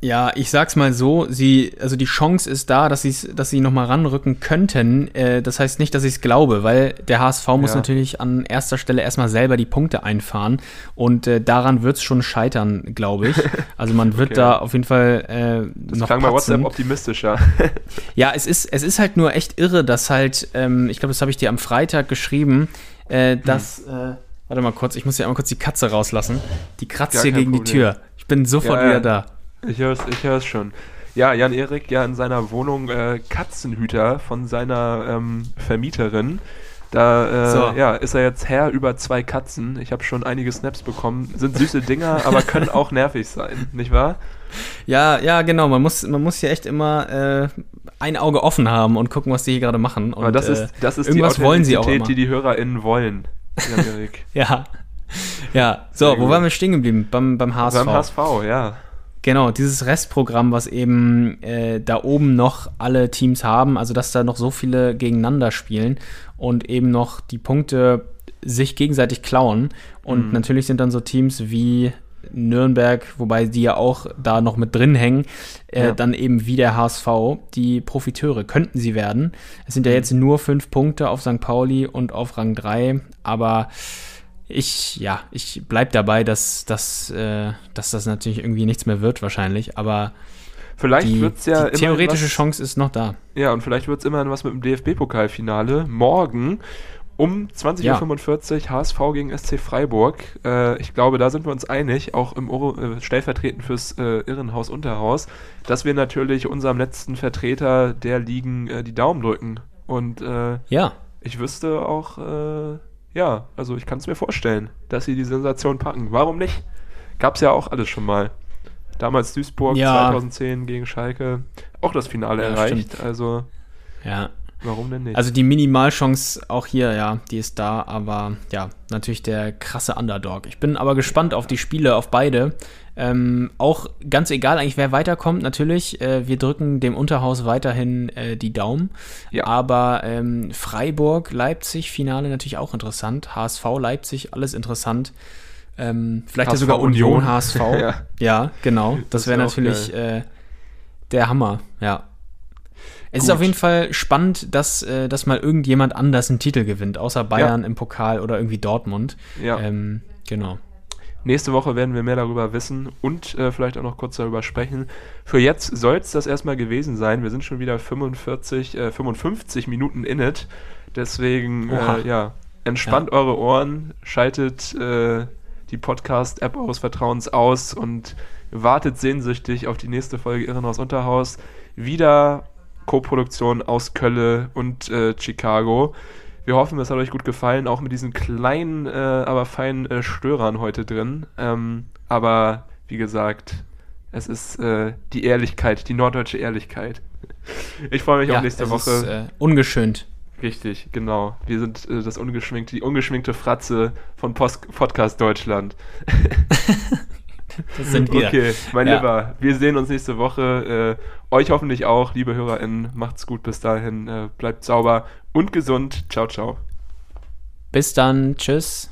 Ja, ich sag's mal so, sie, also die Chance ist da, dass, sie's, dass sie nochmal ranrücken könnten. Äh, das heißt nicht, dass ich es glaube, weil der HSV muss Ja. natürlich an erster Stelle erstmal selber die Punkte einfahren. Und äh, daran wird's schon scheitern, glaube ich. Also man wird Okay. da auf jeden Fall äh, Das noch klang bei patzen. WhatsApp optimistischer. Ja, es ist, es ist halt nur echt irre, dass halt, ähm, ich glaube, das habe ich dir am Freitag geschrieben, äh, dass, äh, warte mal kurz, ich muss hier einmal kurz die Katze rauslassen. Die kratzt Gar hier gegen die Problem. Tür. Ich bin sofort Ja, ja. wieder da. Ich höre es ich hör's schon. Ja, Jan-Erik ja in seiner Wohnung äh, Katzenhüter von seiner ähm, Vermieterin. Da äh, So. ja, ist er jetzt Herr über zwei Katzen. Ich habe schon einige Snaps bekommen. Sind süße Dinger, aber können auch nervig sein, nicht wahr? Ja, ja, genau. Man muss, man muss hier echt immer äh, ein Auge offen haben und gucken, was die hier gerade machen. Und, aber das äh, ist, das ist irgendwas die wollen sie auch immer. die die HörerInnen wollen. Jan-Erik. Ja. Ja, so, wo waren wir stehen geblieben? Beim, beim HSV. Beim HSV, ja. Genau, dieses Restprogramm, was eben äh, da oben noch alle Teams haben, also dass da noch so viele gegeneinander spielen und eben noch die Punkte sich gegenseitig klauen. Und Mhm. natürlich sind dann so Teams wie Nürnberg, wobei die ja auch da noch mit drin hängen, äh, Ja. dann eben wie der HSV, die Profiteure könnten sie werden. Es sind ja Mhm. jetzt nur fünf Punkte auf St. Pauli und auf Rang 3, aber ich, ja, ich bleib dabei, dass, dass, äh, dass das natürlich irgendwie nichts mehr wird, wahrscheinlich. Aber Vielleicht wird es ja die theoretische was, Chance ist noch da. Ja, und vielleicht wird es immerhin was mit dem DFB-Pokalfinale. Morgen um 20.45 Uhr HSV gegen SC Freiburg. Äh, ich glaube, da sind wir uns einig, auch im Oro, äh, stellvertretend fürs äh, Irrenhaus Unterhaus, dass wir natürlich unserem letzten Vertreter der Ligen äh, die Daumen drücken. Und äh, Ja, ich wüsste auch, ja, also ich kann es mir vorstellen, dass sie die Sensation packen. Warum nicht? Gab es ja auch alles schon mal. Damals Duisburg Ja. 2010 gegen Schalke auch das Finale Ja, erreicht. Also ja. warum denn nicht? Also die Minimalchance auch hier, ja, die ist da, aber ja, natürlich der krasse Underdog. Ich bin aber gespannt auf die Spiele, auf beide. Ähm, auch ganz egal eigentlich, wer weiterkommt, natürlich. Äh, wir drücken dem Unterhaus weiterhin äh, die Daumen. Ja. Aber ähm, Freiburg, Leipzig, Finale natürlich auch interessant. HSV, Leipzig, alles interessant. Ähm, vielleicht ja HSV sogar Union, Union. HSV. Ja. ja. genau. Das, Das wäre wär natürlich äh, der Hammer, ja. Es ist Gut. auf jeden Fall spannend, dass, äh, dass mal irgendjemand anders einen Titel gewinnt, außer Bayern im Pokal oder irgendwie Dortmund. Ja. Ähm, genau. Nächste Woche werden wir mehr darüber wissen und äh, vielleicht auch noch kurz darüber sprechen. Für jetzt soll es das erstmal gewesen sein. Wir sind schon wieder 45, äh, 55 Minuten in it. Deswegen, äh, ja, entspannt eure Ohren, schaltet äh, die Podcast-App eures Vertrauens aus und wartet sehnsüchtig auf die nächste Folge Irrenhaus Unterhaus. Wieder Co-Produktion aus Kölle und äh, Chicago. Wir hoffen, es hat euch gut gefallen, auch mit diesen kleinen, äh, aber feinen äh, Störern heute drin. Ähm, aber wie gesagt, es ist äh, die Ehrlichkeit, die norddeutsche Ehrlichkeit. Ich freue mich auf nächste Woche. Ist, äh, ungeschönt. Richtig, genau. Wir sind äh, das ungeschminkte, die ungeschminkte Fratze von Post Podcast Deutschland. Das sind wir. Okay, mein Ja. Lieber, wir sehen uns nächste Woche. Äh, euch hoffentlich auch, liebe HörerInnen. Macht's gut bis dahin. Äh, bleibt sauber und gesund. Ciao, ciao. Bis dann. Tschüss.